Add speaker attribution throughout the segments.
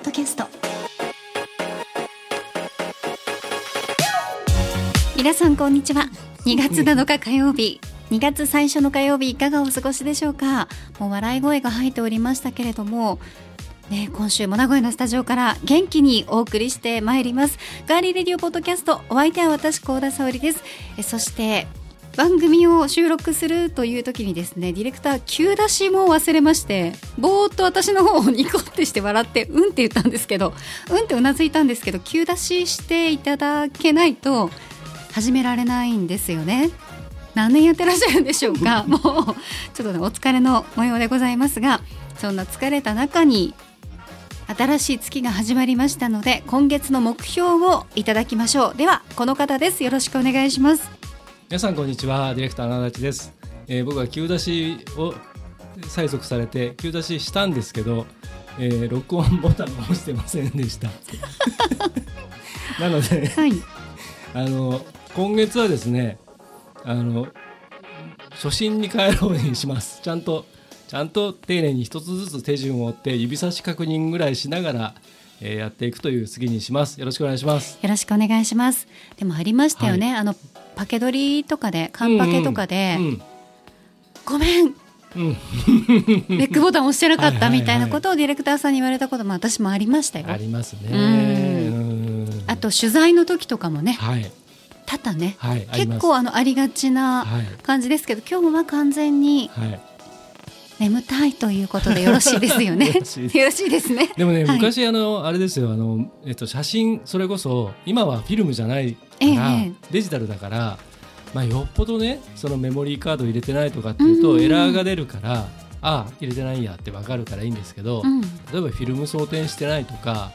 Speaker 1: ッドキャスト。皆さんこんにちは。2月7日火曜日。2月最初の火曜日いかがお過ごしでしょうか？もう笑い声が入っておりましたけれども。ね、今週も名古屋のスタジオから元気にお送りしてまいります。ガーリーレディオポッドキャスト。お相手は私高田沙織です。えそして番組を収録するという時にですねディレクター急出しも忘れましてぼーっと私の方をニコってして笑ってうんって言ったんですけどうんってうなずいたんですけど急出ししていただけないと始められないんですよね。何年やってらっしゃるんでしょうか。もうちょっとねお疲れの模様でございますがそんな疲れた中に新しい月が始まりましたので今月の目標をいただきましょう。ではこの方です。よろしくお願いします
Speaker 2: 皆さんこんにちはディレクターの足立です、えー、僕は急出しを催促されて急出ししたんですけど、えー、録音ボタンを押してませんでした。なので、はい、あの今月はですねあの初心に帰ろうにします。ちゃんとちゃんと丁寧に一つずつ手順を追って指差し確認ぐらいしながら、えー、やっていくという次にします。よろしくお願いします。
Speaker 1: よろしくお願いします。でもありましたよね、はい、あのパケ取りとかでカンパケとかで、うんうん、ごめん。うん、レックボタン押してなかった みたいなことをディレクターさんに言われたことも私もありましたよ。
Speaker 2: ありますね。
Speaker 1: あと取材の時とかもね、はい、多々ね、はい、結構あのありがちな感じですけど、今日は完全に、はい眠たいということでよろしいですよね。よろしいですね。
Speaker 2: でもね、はい、昔あのあれですよあのえっと写真それこそ今はフィルムじゃないから、えデジタルだから。まあ、よっぽどねそのメモリーカード入れてないとかっていうと、エラーが出るからああ入れてないんやって分かるからいいんですけど、うん、例えばフィルム装填してないとか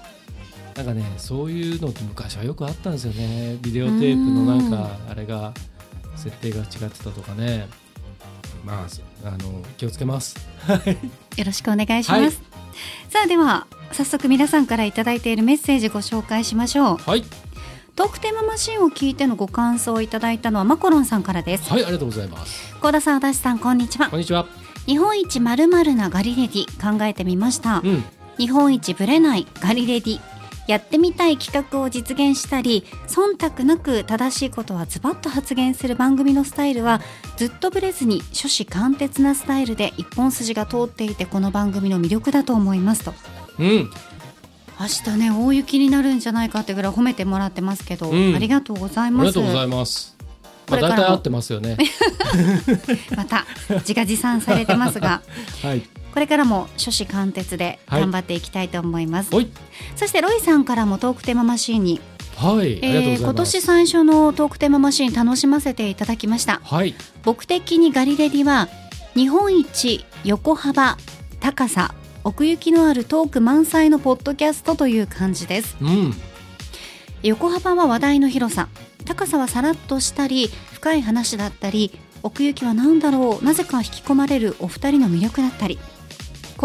Speaker 2: なんかねそういうのって昔はよくあったんですよねビデオテープのなんかあれが設定が違ってたとかね。まあ、あの気をつけます。
Speaker 1: よろしくお願いします。はい、さあでは早速皆さんからいただいているメッセージご紹介しましょう。はい。トークテーママシンを聞いてのご感想をいただいたのはマコロンさんからです。
Speaker 2: はい、ありがとうございます。
Speaker 1: 高田さん、足立さん、こんにちは。
Speaker 2: こんにちは。
Speaker 1: 日本一まるまるなガリレディ考えてみました。うん、日本一ぶれないガリレディやってみたい企画を実現したり忖度なく正しいことはズバッと発言する番組のスタイルはずっとぶれずに初子貫徹なスタイルで一本筋が通っていてこの番組の魅力だと思いますと。うん明日ね大雪になるんじゃないかってぐらい褒めてもらってますけど、うん、ありがとうございます。
Speaker 2: ありがとうございます。まあ、大体合ってますよね。
Speaker 1: また自画自賛されてますが、はい、これからも初子貫徹で頑張っていきたいと思います、はい、そしてロイさんからもトークテーママシーンに
Speaker 2: はい、え
Speaker 1: ー、今年最初のトークテーママシーン楽しませていただきました、はい、僕的にガリレディは日本一横幅高さ奥行きのあるトーク満載のポッドキャストという感じです、うん、横幅は話題の広さ。高さはさらっとしたり深い話だったり奥行きは何だろう。なぜか引き込まれるお二人の魅力だったり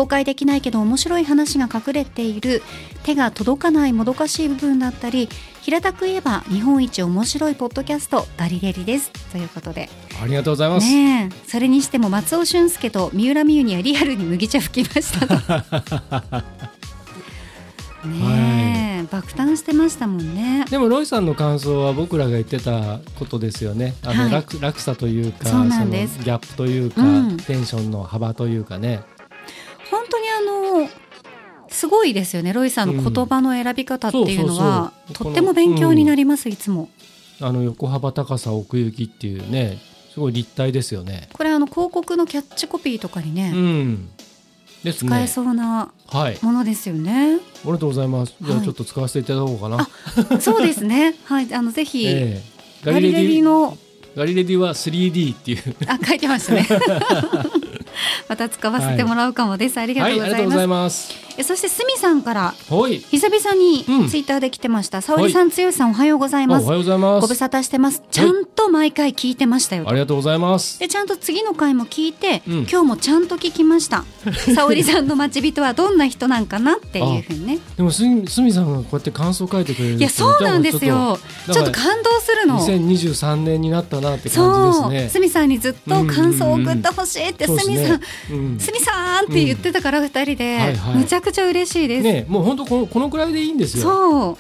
Speaker 1: 公開できないけど面白い話が隠れている手が届かないもどかしい部分だったり平たく言えば日本一面白いポッドキャストガリレリです。ということで。
Speaker 2: ありがとうございます、
Speaker 1: ね、それにしても松尾俊介と三浦美優にはリアルに麦茶吹きました ね、はい、爆誕してましたもんね。
Speaker 2: でもロイさんの感想は僕らが言ってたことですよね。あの、はい、落落差というか
Speaker 1: そうなんです。
Speaker 2: ギャップというか、うん、テンションの幅というかね
Speaker 1: すごいですよね。ロイさんの言葉の選び方っていうのは、とっても勉強になります、うん、いつも。
Speaker 2: あの横幅高さ奥行きっていうねすごい立体ですよね。
Speaker 1: これあの広告のキャッチコピーとかにね、うん、ね。使えそうなものですよね、はい、あり
Speaker 2: がとうございます。じゃあちょっと使わせていただこうかな、は
Speaker 1: い、そうですね。はい。あのぜひ、えー、ガリレディの
Speaker 2: ガリレディは 3D っていう。
Speaker 1: あ書いてましたね。また使わせてもらうかもです、はい、ありがとうございます、はい、そしてすみさんから久々にツイッターで来てました、沙織さん、剛さんおはようございます。
Speaker 2: おはようございます。
Speaker 1: ご無沙汰してます。ちゃんと毎回聞いてましたよ
Speaker 2: ありがとうございます。
Speaker 1: でちゃんと次の回も聞いて、うん、今日もちゃんと聞きました。沙織さんの待ち人はどんな人なんかなっていうふうにね。
Speaker 2: でもすみさんがこうやって感想書いてくれる
Speaker 1: いやそうなんですよ。ちょっと感動するの。
Speaker 2: 2023年になったなって感じですね。
Speaker 1: すみさんにずっと感想を送ってほしいってすみさんすみさんって言ってたから二人で。むちゃくくちゃ嬉しいです。
Speaker 2: ねもう本当このこのくらいでいいんですよ。
Speaker 1: そ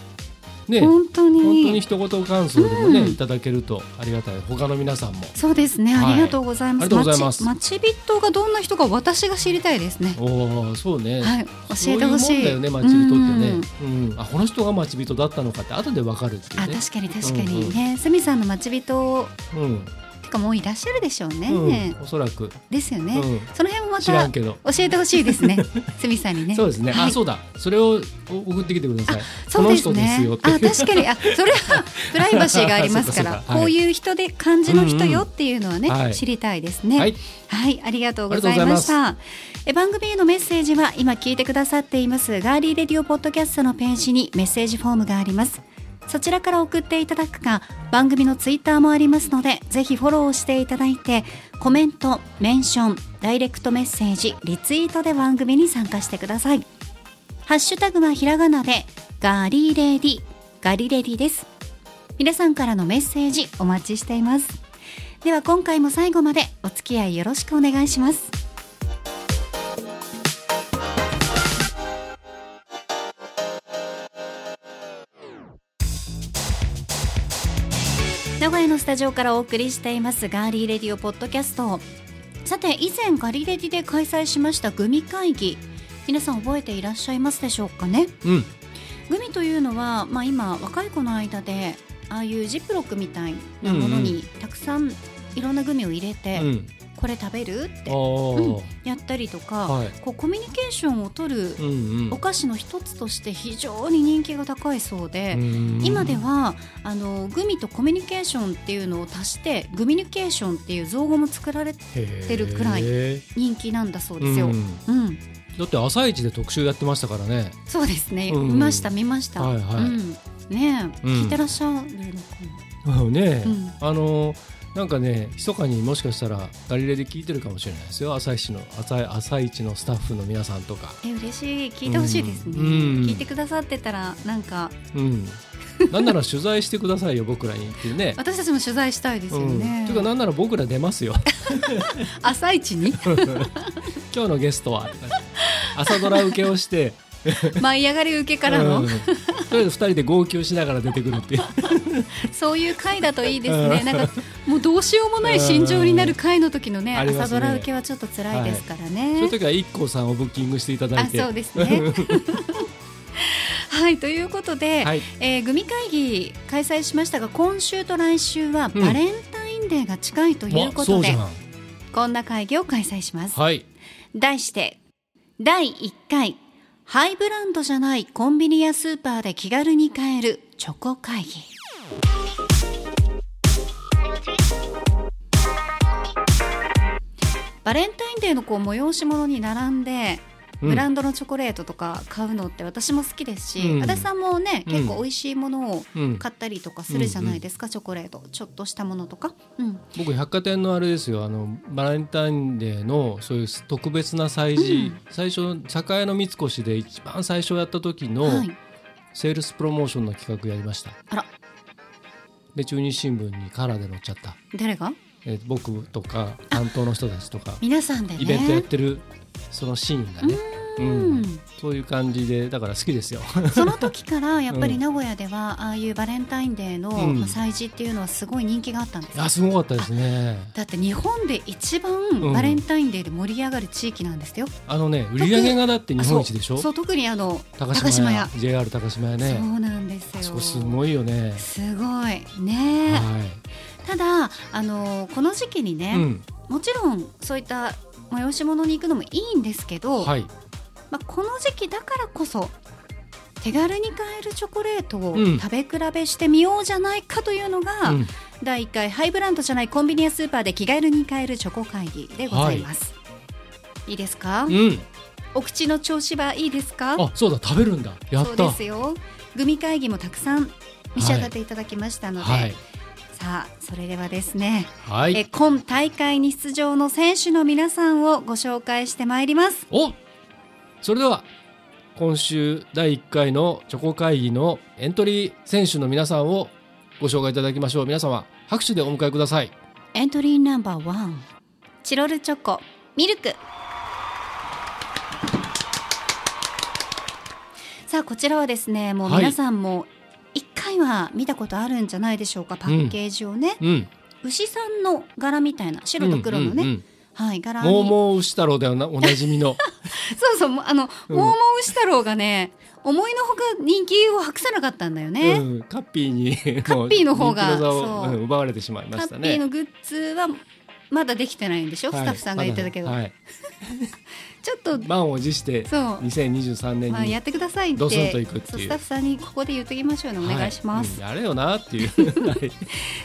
Speaker 1: う、
Speaker 2: ね
Speaker 1: 本当に。
Speaker 2: 本当に一言感想でもね、
Speaker 1: うん。
Speaker 2: いただけるとありがたい。他の皆さんも。
Speaker 1: そうですね、
Speaker 2: はい。
Speaker 1: ありがとうございます。
Speaker 2: ありがとうございます。
Speaker 1: 待ち待ち人がどんな人か私が知りたいですね。
Speaker 2: おおそうね、
Speaker 1: はい、教えてほしい。
Speaker 2: だよね待ち人ってね。
Speaker 1: うん。
Speaker 2: うん、あこの人が待ち人だったのかって後でわかるっていう
Speaker 1: あ
Speaker 2: ね
Speaker 1: 確かに確かに
Speaker 2: うんうん
Speaker 1: ね、すみさんの待ち人
Speaker 2: うん
Speaker 1: てかもういらっしゃるでしょうね。
Speaker 2: うん、おそらく、
Speaker 1: ですよね、
Speaker 2: うん。
Speaker 1: その辺もまた教えてほしいですね。すみさんにね。
Speaker 2: そうですね、
Speaker 1: はい。
Speaker 2: あそうだ。それをお送ってきてください。
Speaker 1: そうですね。あ、確かに、あ、それは プライバシーがありますから、
Speaker 2: はい。
Speaker 1: こういう人で感じの人よっていうのはね、
Speaker 2: うん。うんはい。
Speaker 1: 知りたいですね。
Speaker 2: はい。
Speaker 1: はい、ありがとうございました。え番組へのメッセージは今聞いてくださっています。ガーリーレディオポッドキャストのページにメッセージフォームがあります。そちらから送っていただくか、番組のツイッターもありますので、ぜひフォローしていただいて、コメント、メンション、ダイレクトメッセージ、リツイートで番組に参加してください。ハッシュタグはひらがなでガリレディ、ガリレディです。皆さんからのメッセージお待ちしています。では今回も最後までお付き合いよろしくお願いします。名古屋のスタジオからお送りしていますガーリーレディオポッドキャスト。さて以前ガリレディで開催しましたグミ会議。皆さん覚えていらっしゃいますでしょうかね？
Speaker 2: うん。
Speaker 1: グミというのは、まあ、今若い子の間でああいうジップロックみたいなものにたくさんいろんなグミを入れて、
Speaker 2: うん
Speaker 1: これ食べる？って。
Speaker 2: おー。
Speaker 1: やったりとか、
Speaker 2: はい。
Speaker 1: こうコミュニケーションを取る
Speaker 2: うんうん。
Speaker 1: お菓子の一つとして非常に人気が高いそうで、
Speaker 2: うん。
Speaker 1: 今ではあのグミとコミュニケーションっていうのを足してグミニケーションっていう造語も作られてるくらい人気なんだそうですよ。
Speaker 2: う
Speaker 1: うん。ん。
Speaker 2: だって朝一で特集やってましたからね。
Speaker 1: そうですね、
Speaker 2: うん
Speaker 1: 見ました見ました。
Speaker 2: はいはい。
Speaker 1: うん、ね聞いてらっしゃるのか
Speaker 2: うん。ね、
Speaker 1: うん。
Speaker 2: あのなんかね密かにもしかしたらガリレで聞いてるかもしれないですよ。朝一の朝朝一のスタッフの皆さんとか。
Speaker 1: な。え嬉しい。聞いてほしいですね、
Speaker 2: うん。うん
Speaker 1: 聞いてくださってたらなんか。
Speaker 2: うん。なんなら取材してくださいよ僕らにっていうね。
Speaker 1: 私たちも取材したいですよ
Speaker 2: うん、
Speaker 1: ね。
Speaker 2: ていうかなんなら僕ら出ますよ。
Speaker 1: 朝一に？
Speaker 2: 今日のゲストは。朝ドラ受けをして
Speaker 1: 舞い上がり受けからの、
Speaker 2: うん。とりあえず二人で号泣しながら出てくるっていう。
Speaker 1: そういう回だといいですね。なんかもうどうしようもない心情になる回の時のね、
Speaker 2: ね。
Speaker 1: 朝ドラ受けはちょっと辛いですから
Speaker 2: そうい
Speaker 1: ね。
Speaker 2: う時は IKKO さんをブッキングしていただいて。
Speaker 1: あそうですね。はいということで、
Speaker 2: はい。
Speaker 1: えーグミ会議開催しましたが今週と来週は
Speaker 2: うん。
Speaker 1: バレンタインデーが近いという
Speaker 2: わ
Speaker 1: ことで、
Speaker 2: そうん。
Speaker 1: こんな会議を開催します。
Speaker 2: はい。
Speaker 1: 題して第1回ハイブランドじゃないコンビニやスーパーで気軽に買えるチョコ会議。バレンタインデーのこう催し物に並んでブランドのチョコレートとか買うのって私も好きですし、
Speaker 2: うん。
Speaker 1: 足立さんもね
Speaker 2: うん。
Speaker 1: 結構美味しいものを
Speaker 2: うん。
Speaker 1: 買ったりとかするじゃないですか、チョコレート。ちょっとしたものとか、うん、
Speaker 2: 僕百貨店のあれですよあのバレンタインデーのそういう特別な催事、最初栄の三越で一番最初やった時の
Speaker 1: はい。
Speaker 2: セールスプロモーションの企画やりました。
Speaker 1: あら。
Speaker 2: で中日新聞にカラーで載っちゃった、
Speaker 1: 誰が？
Speaker 2: えー僕とか担当の人たちとか。
Speaker 1: 皆さんでね。
Speaker 2: イベントやってるそのシーンがね、う
Speaker 1: うん。
Speaker 2: ん、そういう感じでだから好きですよ。
Speaker 1: その時からやっぱり
Speaker 2: うん。
Speaker 1: 名古屋ではああいうバレンタインデーの催事っていうのはすごい人気があったんですよ。
Speaker 2: いやすごかったですね。
Speaker 1: だって日本で一
Speaker 2: ん。
Speaker 1: 番バレンタインデーで盛り上がる地域なんですよ、
Speaker 2: あのね売り上げがだって日本一でしょ？
Speaker 1: そうそう特にあの
Speaker 2: 高
Speaker 1: 高島屋。
Speaker 2: 島屋 JR 高島屋ね。
Speaker 1: そうなんですよ。
Speaker 2: あそこすごいよね。
Speaker 1: すごいね、
Speaker 2: は
Speaker 1: ただあのこの時期に
Speaker 2: い、
Speaker 1: ね、
Speaker 2: うん。
Speaker 1: もちろんそういった催し物に行くのもいいんですけど、
Speaker 2: はい。
Speaker 1: まあ、この時期だからこそ手軽に買えるチョコレートを
Speaker 2: うん
Speaker 1: 食べ比べしてみようじゃないかというのが、
Speaker 2: うん。
Speaker 1: 第1回ハイブランドじゃないコンビニやスーパーで気軽に買えるチョコ会議でございます、い、いですか、
Speaker 2: うん。
Speaker 1: お口の調子はいいですか？
Speaker 2: あそうだ食べるんだ。や
Speaker 1: そうですよ。グミ会議もたくさん召し上がっていただきましたので、
Speaker 2: はい
Speaker 1: さあそれではですね、え
Speaker 2: はい。
Speaker 1: 今大会に出場の選手の皆さんをご紹介してまいります。
Speaker 2: おそれでは今週第1回のチョコ会議のエントリー選手の皆さんをご紹介いただきましょう。皆様拍手でお迎えください。
Speaker 1: エントリーナンバーワンチロルチョコミルク。さあこちらはですねもう皆さんも一回は見たことあるんじゃないでしょうか、パッケージをね、
Speaker 2: うん。
Speaker 1: 牛さんの柄みたいな白と黒のね、
Speaker 2: うんうん。
Speaker 1: はい柄
Speaker 2: うん、もう
Speaker 1: に
Speaker 2: もう牛太郎ではな おなじみの。
Speaker 1: そうそうもうあの、
Speaker 2: うん。
Speaker 1: モーモー牛太郎がね思いのほか人気を博さなかったんだよね、
Speaker 2: うん、カッピーに
Speaker 1: カッピーの方がそう。
Speaker 2: うん奪われてしまいま
Speaker 1: カ
Speaker 2: したね。
Speaker 1: ッピーのグッズはまだできてないんでしょ、
Speaker 2: はい。
Speaker 1: スタッフさんが言ってたけど、
Speaker 2: はい、
Speaker 1: ちょっと
Speaker 2: 満を持して
Speaker 1: そう
Speaker 2: 2023年に、
Speaker 1: まあ、やってくださいって
Speaker 2: ドスンといくっていう
Speaker 1: そうスタッフさんにここで言ってきましょうねお願いします、
Speaker 2: はいうんやれよなっていう。はい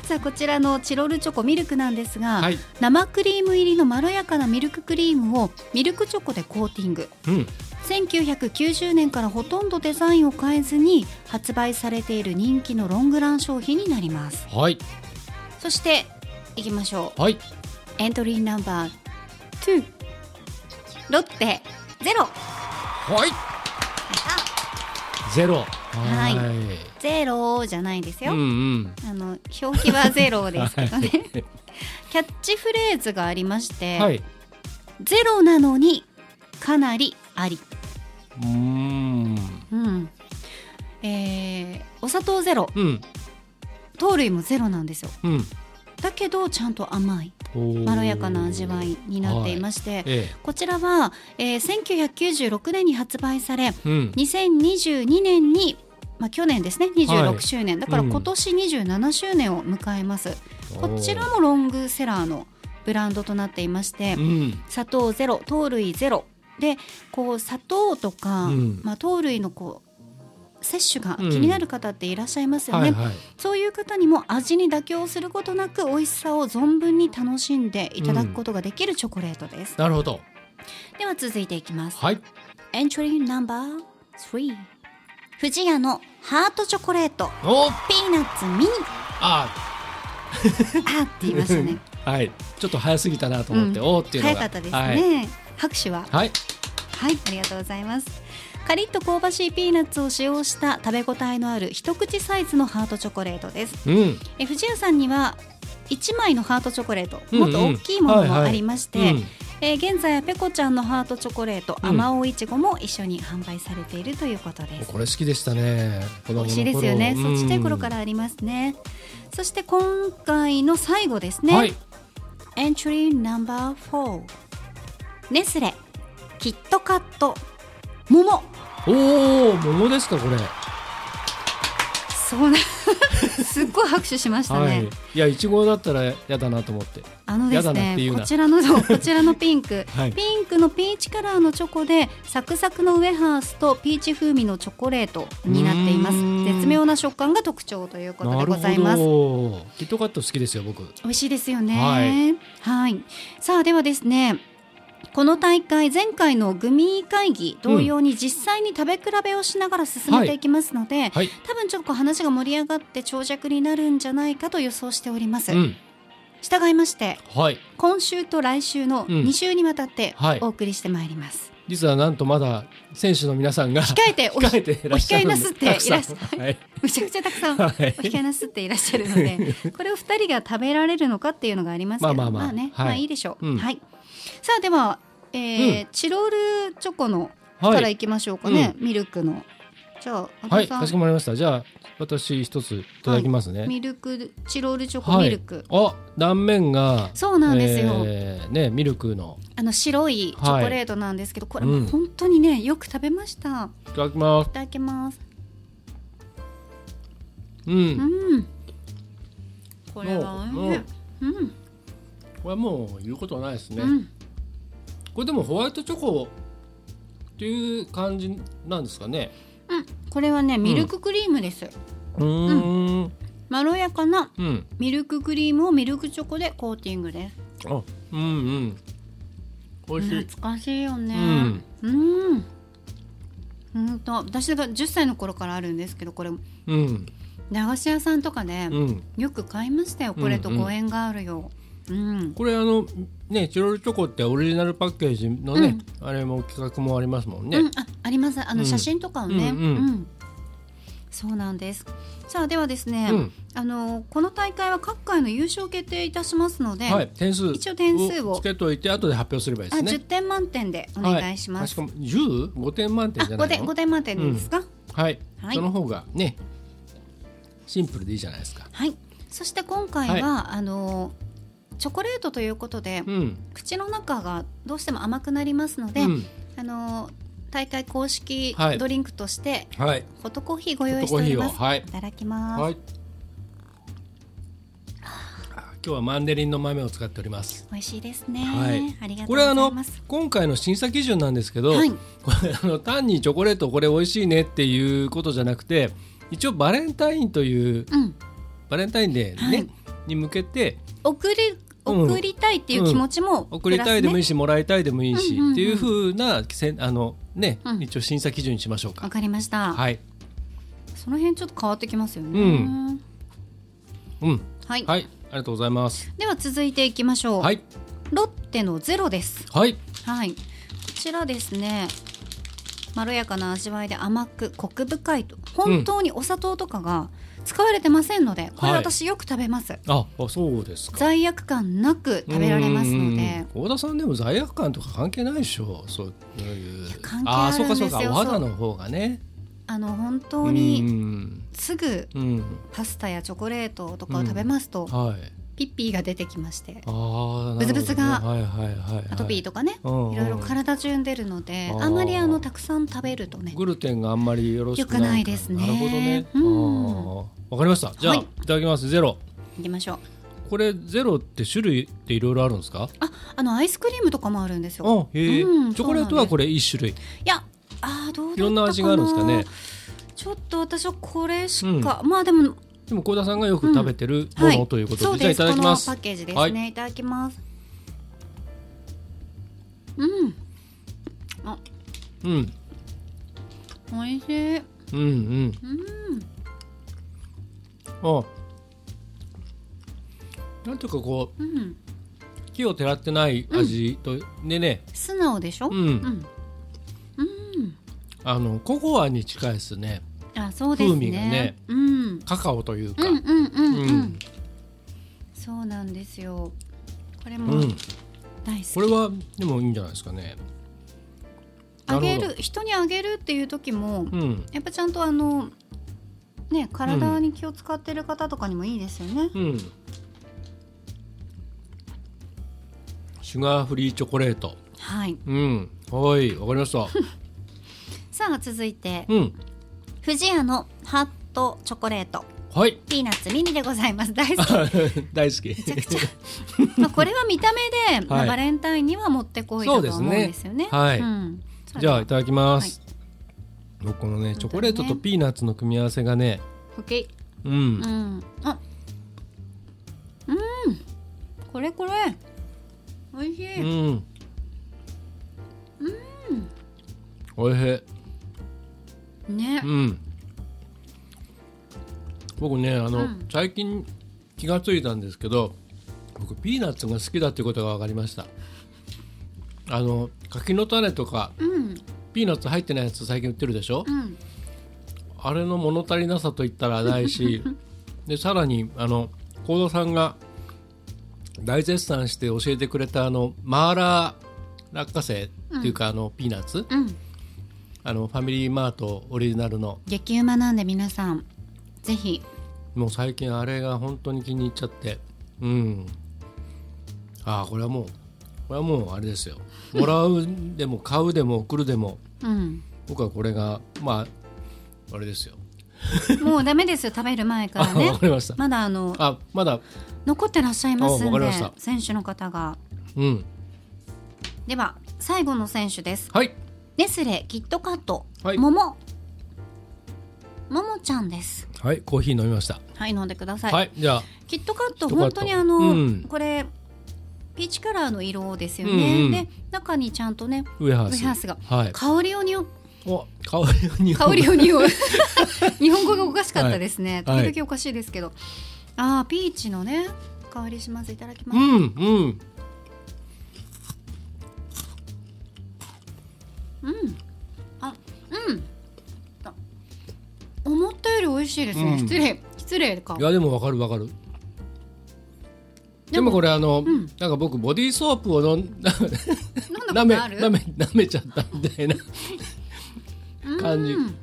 Speaker 1: さあこちらのチロルチョコミルクなんですが、
Speaker 2: はい。
Speaker 1: 生クリーム入りのまろやかなミルククリームをミルクチョコでコーティング
Speaker 2: うん。
Speaker 1: 1990年からほとんどデザインを変えずに発売されている人気のロングラン商品になります
Speaker 2: はい。
Speaker 1: そしていきましょう
Speaker 2: はい。
Speaker 1: エントリーナンバー2ロッテゼロ
Speaker 2: はい。ゼロ。
Speaker 1: はい
Speaker 2: は
Speaker 1: ゼロじゃないです
Speaker 2: い。
Speaker 1: よ、
Speaker 2: うんうん。
Speaker 1: あの表記はゼロですけどね、
Speaker 2: は い
Speaker 1: キャッチフレーズがありまして、
Speaker 2: はい。
Speaker 1: ゼロなのにかなりあり、
Speaker 2: うーん。
Speaker 1: うんえーお砂糖ゼロ
Speaker 2: うん。
Speaker 1: 糖類もゼロなんですよ
Speaker 2: うん。
Speaker 1: だけどちゃんと甘いまろやかな味わいになっていまして、
Speaker 2: え
Speaker 1: こちらは、えー1996年に発売され
Speaker 2: え。うん。
Speaker 1: 2022年に、まあ、去年ですね
Speaker 2: は
Speaker 1: 26
Speaker 2: い。
Speaker 1: 周年、だから
Speaker 2: うん。
Speaker 1: 今年27周年を迎えます、こちらもロングセラーのブランドとなっていまして、
Speaker 2: うん。
Speaker 1: 砂糖ゼロ糖類ゼロ。でこう砂糖とか、
Speaker 2: うん。
Speaker 1: まあ、糖類のこう摂取が気になる方っていらっしゃいますよね、
Speaker 2: はいはい。
Speaker 1: そういう方にも味に妥協することなく美味しさを存分に楽しんでいただくことができるチョコレートです、
Speaker 2: なるほど。
Speaker 1: では続いていきます
Speaker 2: はい。
Speaker 1: エントリーナンバー3富士屋のハートチョコレート
Speaker 2: お。
Speaker 1: ピーナッツミニ
Speaker 2: あ。
Speaker 1: あーって言いましたね
Speaker 2: はい。ちょっと早すぎたなと思って、
Speaker 1: うん
Speaker 2: おーっていうのが。
Speaker 1: 早かったですね、
Speaker 2: はい。
Speaker 1: 拍手は
Speaker 2: はい。
Speaker 1: はいありがとうございますカリッと香ばしいピーナッツを使用した食べ応えのある一口サイズのハートチョコレートです。
Speaker 2: うん。
Speaker 1: え富士屋さんには1枚のハートチョコレートもっと大きいものもありまして、
Speaker 2: うん。
Speaker 1: えー現在はペコちゃんのハートチョコレート、
Speaker 2: うん
Speaker 1: あまおういちごも一緒に販売されているということです。
Speaker 2: これ好きでしたね。
Speaker 1: 美味しいですよね、
Speaker 2: うん。
Speaker 1: そっち頃からありますね。そして今回の最後ですね、
Speaker 2: はい。
Speaker 1: エントリーナンバー4ネスレキットカット桃
Speaker 2: おお、桃ですかこれ。
Speaker 1: そうな すっごい拍手しましたね、
Speaker 2: はい。いや、いちごだったら嫌だなと思って。
Speaker 1: あのですねこちらの こちらのピンク、
Speaker 2: はい
Speaker 1: ピンクのピーチカラーのチョコでサクサクのウェハースとピーチ風味のチョコレートになっています絶妙な食感が特徴ということでございます
Speaker 2: ほど。キットカット好きですよ、僕。
Speaker 1: 美味しいですよねはい、さあではですねこの大会前回のグミ会議同様に実際に食べ比べをしながら進めていきますので、
Speaker 2: はい。
Speaker 1: 多分ちょっと話が盛り上がって長尺になるんじゃないかと予想しております、
Speaker 2: うん。
Speaker 1: 従いまして
Speaker 2: はい。
Speaker 1: 今週と来週の
Speaker 2: うん。
Speaker 1: 2週にわたって
Speaker 2: はい。
Speaker 1: お送りしてまいります、
Speaker 2: 実はなんとまだ選手の皆さんが
Speaker 1: 控えてお
Speaker 2: 控え
Speaker 1: お控えなすっていらっしゃる。
Speaker 2: はい。
Speaker 1: むちゃくちゃたくさん、
Speaker 2: はい。
Speaker 1: お控えなすっていらっしゃるので これを2人が食べられるのかっていうのがありますけど
Speaker 2: まあまあ。まあ
Speaker 1: ね、
Speaker 2: はい。
Speaker 1: まあいいでしょう、
Speaker 2: うん。
Speaker 1: はいさあでは、えーチロルチョコの
Speaker 2: はい。
Speaker 1: からいきましょうかね、ミルクのじゃあ
Speaker 2: はい。
Speaker 1: 安田さん
Speaker 2: かしこまりました。じゃあ、私一ついただきますね。
Speaker 1: ミルクチロルチョコ
Speaker 2: はい
Speaker 1: ミルク、
Speaker 2: あ、断面が。
Speaker 1: そうなんですよ、
Speaker 2: えーね、ミルクの。
Speaker 1: あの白いチョコレートなんですけど、これも
Speaker 2: うん
Speaker 1: 本当にねよく食べました
Speaker 2: いただきます
Speaker 1: い。ただきます
Speaker 2: う。
Speaker 1: うんんこれは美味しいうん
Speaker 2: これはもう言うことないですね。
Speaker 1: うん
Speaker 2: これでもホワイトチョコっていう感じなんですかね？
Speaker 1: うんこれはねミルククリームです、
Speaker 2: うーん。
Speaker 1: まろやかな
Speaker 2: うん。
Speaker 1: ミルククリームをミルクチョコでコーティングです
Speaker 2: あ、うんうん。美味しい。
Speaker 1: 懐かしいよね
Speaker 2: うん。
Speaker 1: うんうんと私が10歳の頃からあるんですけどこれ
Speaker 2: うん。
Speaker 1: 駄菓子屋さんとかで
Speaker 2: うん。
Speaker 1: よく買いましたよこれとご縁があるようん、
Speaker 2: これあのねチロルチョコってオリジナルパッケージのね、あれも企画もありますもんね。
Speaker 1: うん、ああります。あの
Speaker 2: うん。
Speaker 1: 写真とかをね、
Speaker 2: うんうん。
Speaker 1: そうなんです。さあではですね、
Speaker 2: うん。
Speaker 1: あのこの大会は各界の優勝決定いたしますので、
Speaker 2: はい、点数
Speaker 1: 一応点数を
Speaker 2: つけといて後で発表すればいいで
Speaker 1: あ
Speaker 2: すね。
Speaker 1: 10点満点でお願いします、
Speaker 2: はい、確かも十五点満点
Speaker 1: あ5点
Speaker 2: じゃないの
Speaker 1: ？5点満点ですか、
Speaker 2: はい、
Speaker 1: はい。
Speaker 2: その方がねシンプルでいいじゃないですか。
Speaker 1: はい。そして今回は、あのチョコレートということで、
Speaker 2: うん、
Speaker 1: 口の中がどうしても甘くなりますので、
Speaker 2: うん、
Speaker 1: あの大会公式
Speaker 2: はい
Speaker 1: ドリンクとして、
Speaker 2: はい、
Speaker 1: ホットコーヒーご用意しております。
Speaker 2: はい
Speaker 1: いただきます。
Speaker 2: はい。今日はマンデリンの豆を使っております。
Speaker 1: 美味しいですね。
Speaker 2: はい
Speaker 1: ありがとう
Speaker 2: これあの
Speaker 1: ございます。
Speaker 2: 今回の審査基準なんですけど、
Speaker 1: はい
Speaker 2: これあの単にチョコレートこれ美味しいねっていうことじゃなくて、一応バレンタインという
Speaker 1: うん、
Speaker 2: バレンタインデーね、
Speaker 1: はい
Speaker 2: に向けて
Speaker 1: 送り
Speaker 2: うん
Speaker 1: 送りたいっていう気持ちも、
Speaker 2: 送りたいでもいい
Speaker 1: し。
Speaker 2: し、もらいたいでもいいし、
Speaker 1: うんうんうん
Speaker 2: っていう風なせんあのね、
Speaker 1: うん
Speaker 2: 一応審査基準にしましょうか。
Speaker 1: わかりました、
Speaker 2: はい、
Speaker 1: その辺ちょっと変わってきますよね。
Speaker 2: うんうん、
Speaker 1: はい、
Speaker 2: はい、ありがとうございます。
Speaker 1: では続いていきましょう。
Speaker 2: はい、
Speaker 1: ロッテのゼロです。
Speaker 2: はい、
Speaker 1: はい、こちらですね。まろやかな味わいで甘くコク深いと本当にお砂糖とかが使われてませんので、これ
Speaker 2: はい
Speaker 1: 私よく食べます、
Speaker 2: あ、あそうですか。
Speaker 1: 罪悪感なく食べられますの
Speaker 2: うん
Speaker 1: で
Speaker 2: うんうん。太田さんでも罪悪感とか関係ないでしょそういう。
Speaker 1: 関係あるんですよ
Speaker 2: あ、そうかそうか。お肌の方がね。
Speaker 1: あの本当
Speaker 2: う
Speaker 1: に
Speaker 2: ん
Speaker 1: すぐ
Speaker 2: うん。
Speaker 1: パスタやチョコレートとかを食べますと、
Speaker 2: はい。
Speaker 1: ピッピーが出てきまして。ブツブツが。アトピーとかね、
Speaker 2: うんうん
Speaker 1: いろいろ体中に出るので
Speaker 2: あ
Speaker 1: まりあのたくさん食べるとね
Speaker 2: グルテンがあんまりよろしくない
Speaker 1: ですね
Speaker 2: なるほどね。
Speaker 1: うん
Speaker 2: かりました。じゃあ、
Speaker 1: はい
Speaker 2: い、ただきます。ゼロ。
Speaker 1: いきましょう
Speaker 2: これゼロって種類っていろいろあるんですか？
Speaker 1: ああのアイスクリームとかもあるんですよ
Speaker 2: あ、へえ、
Speaker 1: うん
Speaker 2: チョコレートはこれ一種類。
Speaker 1: いやあーどうだったかない
Speaker 2: ろんな味があるんですかね。
Speaker 1: ちょっと私はこれしか、まあでも
Speaker 2: でも小田さんがよく食べてるものということで、
Speaker 1: そう
Speaker 2: じゃあいただきます。
Speaker 1: パッケージですね、
Speaker 2: はい。
Speaker 1: い、ただきます。うん。あ。
Speaker 2: うん。
Speaker 1: 美味しい。
Speaker 2: うんうん。あ。なんというかこう
Speaker 1: うん。
Speaker 2: 木をてらってない味と、でね。
Speaker 1: 素直でしょ？
Speaker 2: うん、
Speaker 1: うん。
Speaker 2: あのココアに近いですね
Speaker 1: あそうですね。
Speaker 2: 風味がね
Speaker 1: うん。
Speaker 2: カカオというか。
Speaker 1: そうなんですよ。これ
Speaker 2: う
Speaker 1: も
Speaker 2: ん。
Speaker 1: 大好き、
Speaker 2: これはでもいいんじゃないですかね。
Speaker 1: あげ
Speaker 2: る
Speaker 1: 人にあげるっていう時も
Speaker 2: うん。
Speaker 1: やっぱちゃんとあのね体に気を使ってる方とかにもいいですよね、
Speaker 2: うん。シュガーフリーチョコレート。
Speaker 1: はい。
Speaker 2: うん。はいわかりました。
Speaker 1: さあ続いて。
Speaker 2: うん
Speaker 1: 富士屋のハットチョコレート。
Speaker 2: はい。
Speaker 1: ピーナッツミニでございます。大好き。
Speaker 2: 大好き。
Speaker 1: めちゃくちゃ。まあこれは見た目で、まあ
Speaker 2: はい
Speaker 1: バレンタインにはもってこいだと思うんですよね。
Speaker 2: はい。
Speaker 1: うん、
Speaker 2: じゃあいただきます、僕このねチョコレートとピーナッツの組み合わせがね
Speaker 1: オッケー
Speaker 2: うん、
Speaker 1: うん。あ。うん。これこれ。美味しい、
Speaker 2: うん。うん。おいしい
Speaker 1: ね。
Speaker 2: うん。僕ねあの、
Speaker 1: うん。
Speaker 2: 最近気がついたんですけど僕ピーナッツが好きだっていうことが分かりました。あの柿の種とか
Speaker 1: うん。
Speaker 2: ピーナッツ入ってないやつ最近売ってるでしょ、
Speaker 1: うん。
Speaker 2: あれの物足りなさと言ったらないし でさらにあの幸田さんが大絶賛して教えてくれたあのマーラー落花生っていうか、あのピーナッツ
Speaker 1: うん
Speaker 2: あのファミリーマートオリジナルの。
Speaker 1: 激うまなんで皆さんぜひ。
Speaker 2: もう最近あれが本当に気に入っちゃって。うん。ああこれはもうこれはもうあれですよ。もらうでも 買うでも送るでも。
Speaker 1: うん。
Speaker 2: 僕はこれがまああれですよ。
Speaker 1: もうダメですよ 食べる前から
Speaker 2: あ
Speaker 1: ね
Speaker 2: わかりました。
Speaker 1: まだあの
Speaker 2: あまだ。
Speaker 1: 残ってらっしゃいますんで。選手の方が。
Speaker 2: うん。
Speaker 1: では最後の選手です。
Speaker 2: はい
Speaker 1: ネスレキットカット、
Speaker 2: はい。
Speaker 1: ももももちゃんです。
Speaker 2: はいコーヒー飲みました。
Speaker 1: はい飲んでください、
Speaker 2: はい、じゃあ。
Speaker 1: キットカット本当にあの、
Speaker 2: うん。
Speaker 1: これピーチカラーの色ですよね、
Speaker 2: うんうん。
Speaker 1: で中にちゃんとね
Speaker 2: ウエハース。
Speaker 1: ウエハースが。
Speaker 2: はい。
Speaker 1: 香りをにお
Speaker 2: お香りを匂う。
Speaker 1: 香りを匂う。日本語がおかしかったですね、
Speaker 2: はい。
Speaker 1: 時々おかしいですけど。ああピーチのね香りします。いただきます、
Speaker 2: うんうん
Speaker 1: うん。あうん。あ思ったより美味しいですね、
Speaker 2: うん。
Speaker 1: 失礼。失礼か。
Speaker 2: いやでもわかるわかる。でもこれあの、
Speaker 1: ん。
Speaker 2: なんか僕ボディーソープを飲ん
Speaker 1: 飲んだこ
Speaker 2: 舐め
Speaker 1: とある？
Speaker 2: 舐め舐めちゃったみたいな感じ。
Speaker 1: うん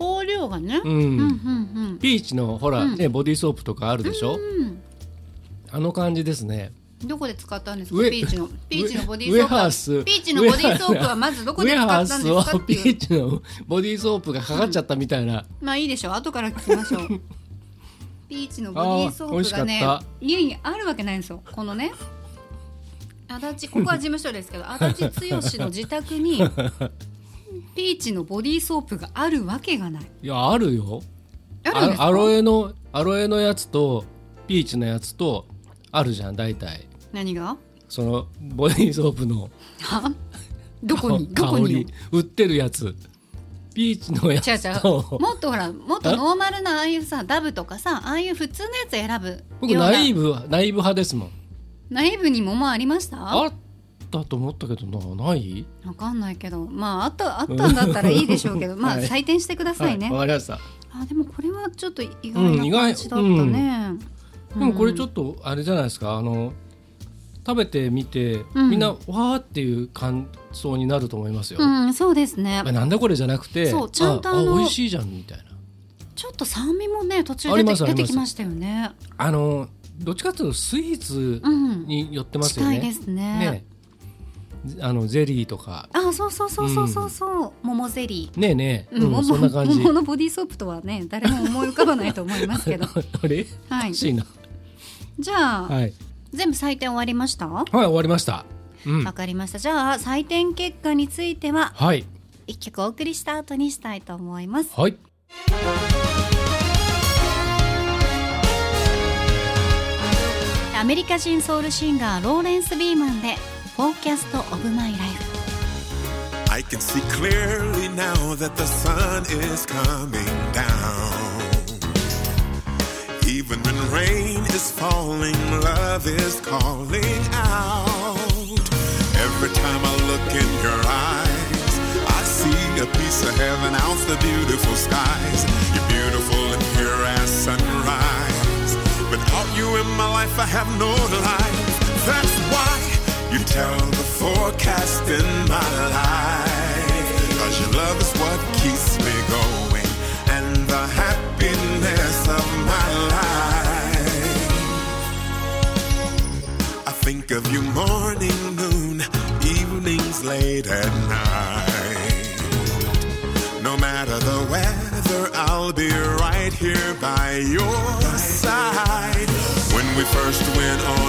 Speaker 1: 香料がね、
Speaker 2: うん、
Speaker 1: うんうん
Speaker 2: ピーチのほら、ねボディーソープとかあるでしょ、
Speaker 1: うん。
Speaker 2: あの感じですね
Speaker 1: どこで使ったんですか？
Speaker 2: 上
Speaker 1: ピーチのピーチのボディーソープ。はピーチのボディーソープはまずどこで使ったんですか？っていう
Speaker 2: ーチのボディーソープがかかっちゃったみたいな、
Speaker 1: まあいいでしょう。後から聞きましょう。ピーチのボディーソープがね家にあるわけないんですよ。このね。足立ここは事務所ですけど足立剛の自宅にピーチのボディーソープがあるわけがない。
Speaker 2: いやあるよ。
Speaker 1: あるんですか？
Speaker 2: あアロエのアロエのやつとピーチのやつとあるじゃん大体。
Speaker 1: 何が？
Speaker 2: そのボディーソープの
Speaker 1: は？どこに？どこ
Speaker 2: 香
Speaker 1: に？
Speaker 2: り売ってるやつ。ピーチのや
Speaker 1: 違う違う。もっとほらもっとノーマルなああいうさダブとかさああいう普通のやつ選ぶ。
Speaker 2: 僕
Speaker 1: ような
Speaker 2: ナイーブナイーブ派ですもん。
Speaker 1: ナイーブに桃ありました？
Speaker 2: あったと思ったけどなない？
Speaker 1: わかんないけど。まああったあったんだったらいいでしょうけど。まあ
Speaker 2: はい。
Speaker 1: 採点してくださいね、
Speaker 2: はいわかりました。
Speaker 1: あでもこれはちょっと意
Speaker 2: うん
Speaker 1: 外
Speaker 2: 意外
Speaker 1: な感じだったね、
Speaker 2: でもこれちょ
Speaker 1: っ
Speaker 2: っとあれじゃないですか。あの食べてみて、
Speaker 1: うん。
Speaker 2: みんなわーっていう感想になると思いますよ、
Speaker 1: うんそうですね。
Speaker 2: あなんだこれじゃなくて
Speaker 1: そうちゃんとあ
Speaker 2: 美味しいじゃんみたいな。
Speaker 1: ちょっと酸味もね途中
Speaker 2: あ
Speaker 1: 出てきましたよね。
Speaker 2: あのどっちかっていうとスイーツ
Speaker 1: うん。
Speaker 2: に寄ってますよね、
Speaker 1: 近いですね。
Speaker 2: ねあのゼリーとか。
Speaker 1: あそうそうそうそうそう。そう、桃ゼリー。
Speaker 2: ねえねえ、
Speaker 1: うん、
Speaker 2: うん
Speaker 1: 桃
Speaker 2: そんな感じ。
Speaker 1: 桃のボディーソープとはね誰も思い浮かばないと思いますけど。
Speaker 2: あれ？
Speaker 1: はい。
Speaker 2: 欲しいな。
Speaker 1: じゃあ、
Speaker 2: はい。
Speaker 1: 全部採点終わりました？わ
Speaker 2: はい終わりました。うん。
Speaker 1: かりました。じゃあ採点結果については
Speaker 2: はい。
Speaker 1: 一曲お送りした後にしたいと思います。
Speaker 2: はい。
Speaker 1: アメリカ人ソウルシンガーローレンス・ビーマンで「Forecast
Speaker 3: I can see clearly now that the sun is coming down. Even when rain is falling, love is calling out. Every time I look in your eyes, I see a piece of heaven out the beautiful skies. You're beautiful and pure as sunrise. Without you in my life, I have no life. That's why you tell the forecast in my life. Cause your love is what keeps me going and the happiness of my life. I think of you morning, noon, evenings late at night. No matter the weather, I'll be right here by your side. When we first went on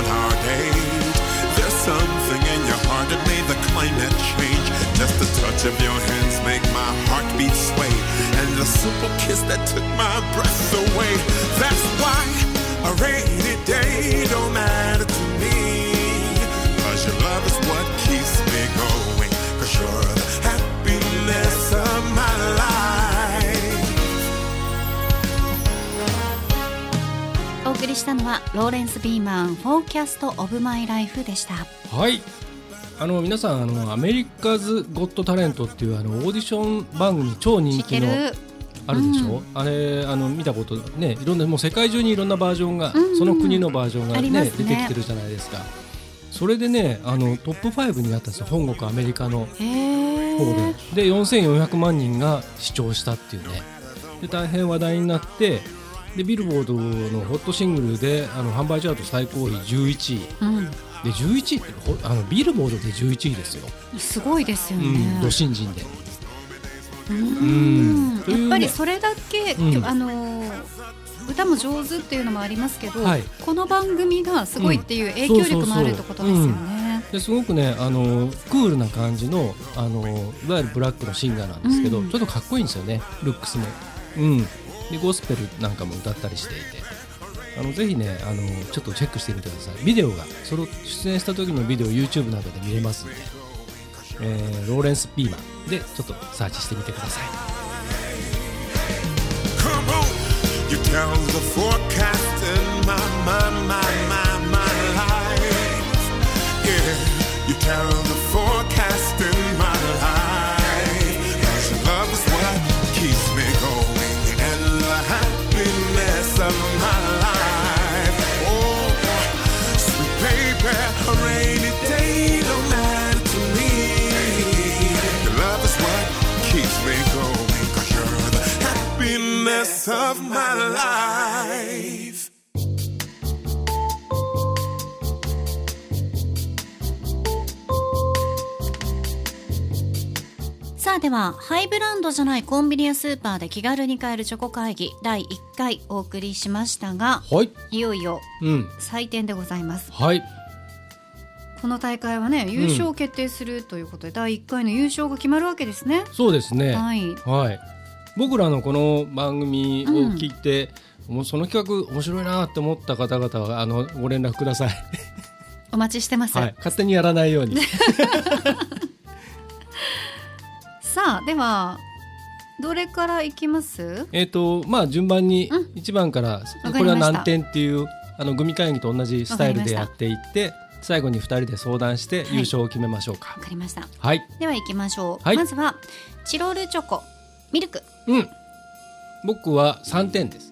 Speaker 3: touch of your hands make my heartbeat sway. And the simple kiss that took my breath away. That's why a rainy day don't matter to me. Cause your love is what keeps me going. Cause you're the happiness of my life.
Speaker 1: お送りしたのはローレンス・ビーマン「フォーキャスト・オブ・マイ・ライフ」でした
Speaker 2: はいあの皆さんあのアメリカズ・ゴット・タレントっていうあのオーディション番組超人気の
Speaker 1: る。
Speaker 2: あるでしょ、あれあの見たことねいろんなもう世界中にいろんなバージョンが、
Speaker 1: うんうん
Speaker 2: その国のバージョンがね
Speaker 1: ね。
Speaker 2: 出てきてるじゃないですか。それでねあのトップ5になったんですよ本国アメリカの。
Speaker 1: へ
Speaker 2: 方
Speaker 1: え
Speaker 2: でで4400万人が視聴したっていうね。で大変話題になってでビルボードのホットシングルであの販売チャート最高位11位。
Speaker 1: うん
Speaker 2: で11位ってほあのビルボードで11位ですよ、
Speaker 1: すごいですよ
Speaker 2: うん、新人で。
Speaker 1: うん。やっぱりそれだけ、
Speaker 2: うん。
Speaker 1: あのー歌も上手っていうのもありますけど、
Speaker 2: はい。
Speaker 1: この番組がすごいっていう影響力もあるってことですよね。
Speaker 2: ですごくねあのクールな感じのあのいわゆるブラックのシンガーなんですけど、
Speaker 1: うん。
Speaker 2: ちょっとかっこいいんですよねルックスも、うん、でゴスペルなんかも歌ったりしていてあのぜひねあのちょっとチェックしてみてください。ビデオがその出演した時のビデオ YouTube などで見れますんで、えーローレンス・ピーマン。でちょっとサーチしてみてください。
Speaker 3: Come on, you tell the forecast in my, my, my, my,
Speaker 1: さあではハイブランドじゃないコンビニやスーパーで気軽に買えるチョコ会議第1回お送りしましたが
Speaker 2: はい。
Speaker 1: いよいよ
Speaker 2: うん。
Speaker 1: 採点でございます。
Speaker 2: はい。
Speaker 1: この大会はね優勝を決定するということで、第1回の優勝が決まるわけですね。
Speaker 2: そうですね。
Speaker 1: はい。
Speaker 2: はい、僕らのこの番組を聞いて、もうその企画面白いなって思った方々はあのご連絡ください、
Speaker 1: お待ちしてます、
Speaker 2: はい、勝手にやらないように
Speaker 1: さあではどれからいきます？
Speaker 2: えっとまあ順番に
Speaker 1: うん。
Speaker 2: 1番から、
Speaker 1: りました。
Speaker 2: これは何点っていうあのグミ会議と同じスタイルでやっていって最後に2人で相談して
Speaker 1: はい。
Speaker 2: 優勝を決めましょうか。
Speaker 1: わかりました。
Speaker 2: はい、
Speaker 1: では行きましょう、
Speaker 2: はい。
Speaker 1: まずはチロルチョコミルク。
Speaker 2: うん。僕は3点です。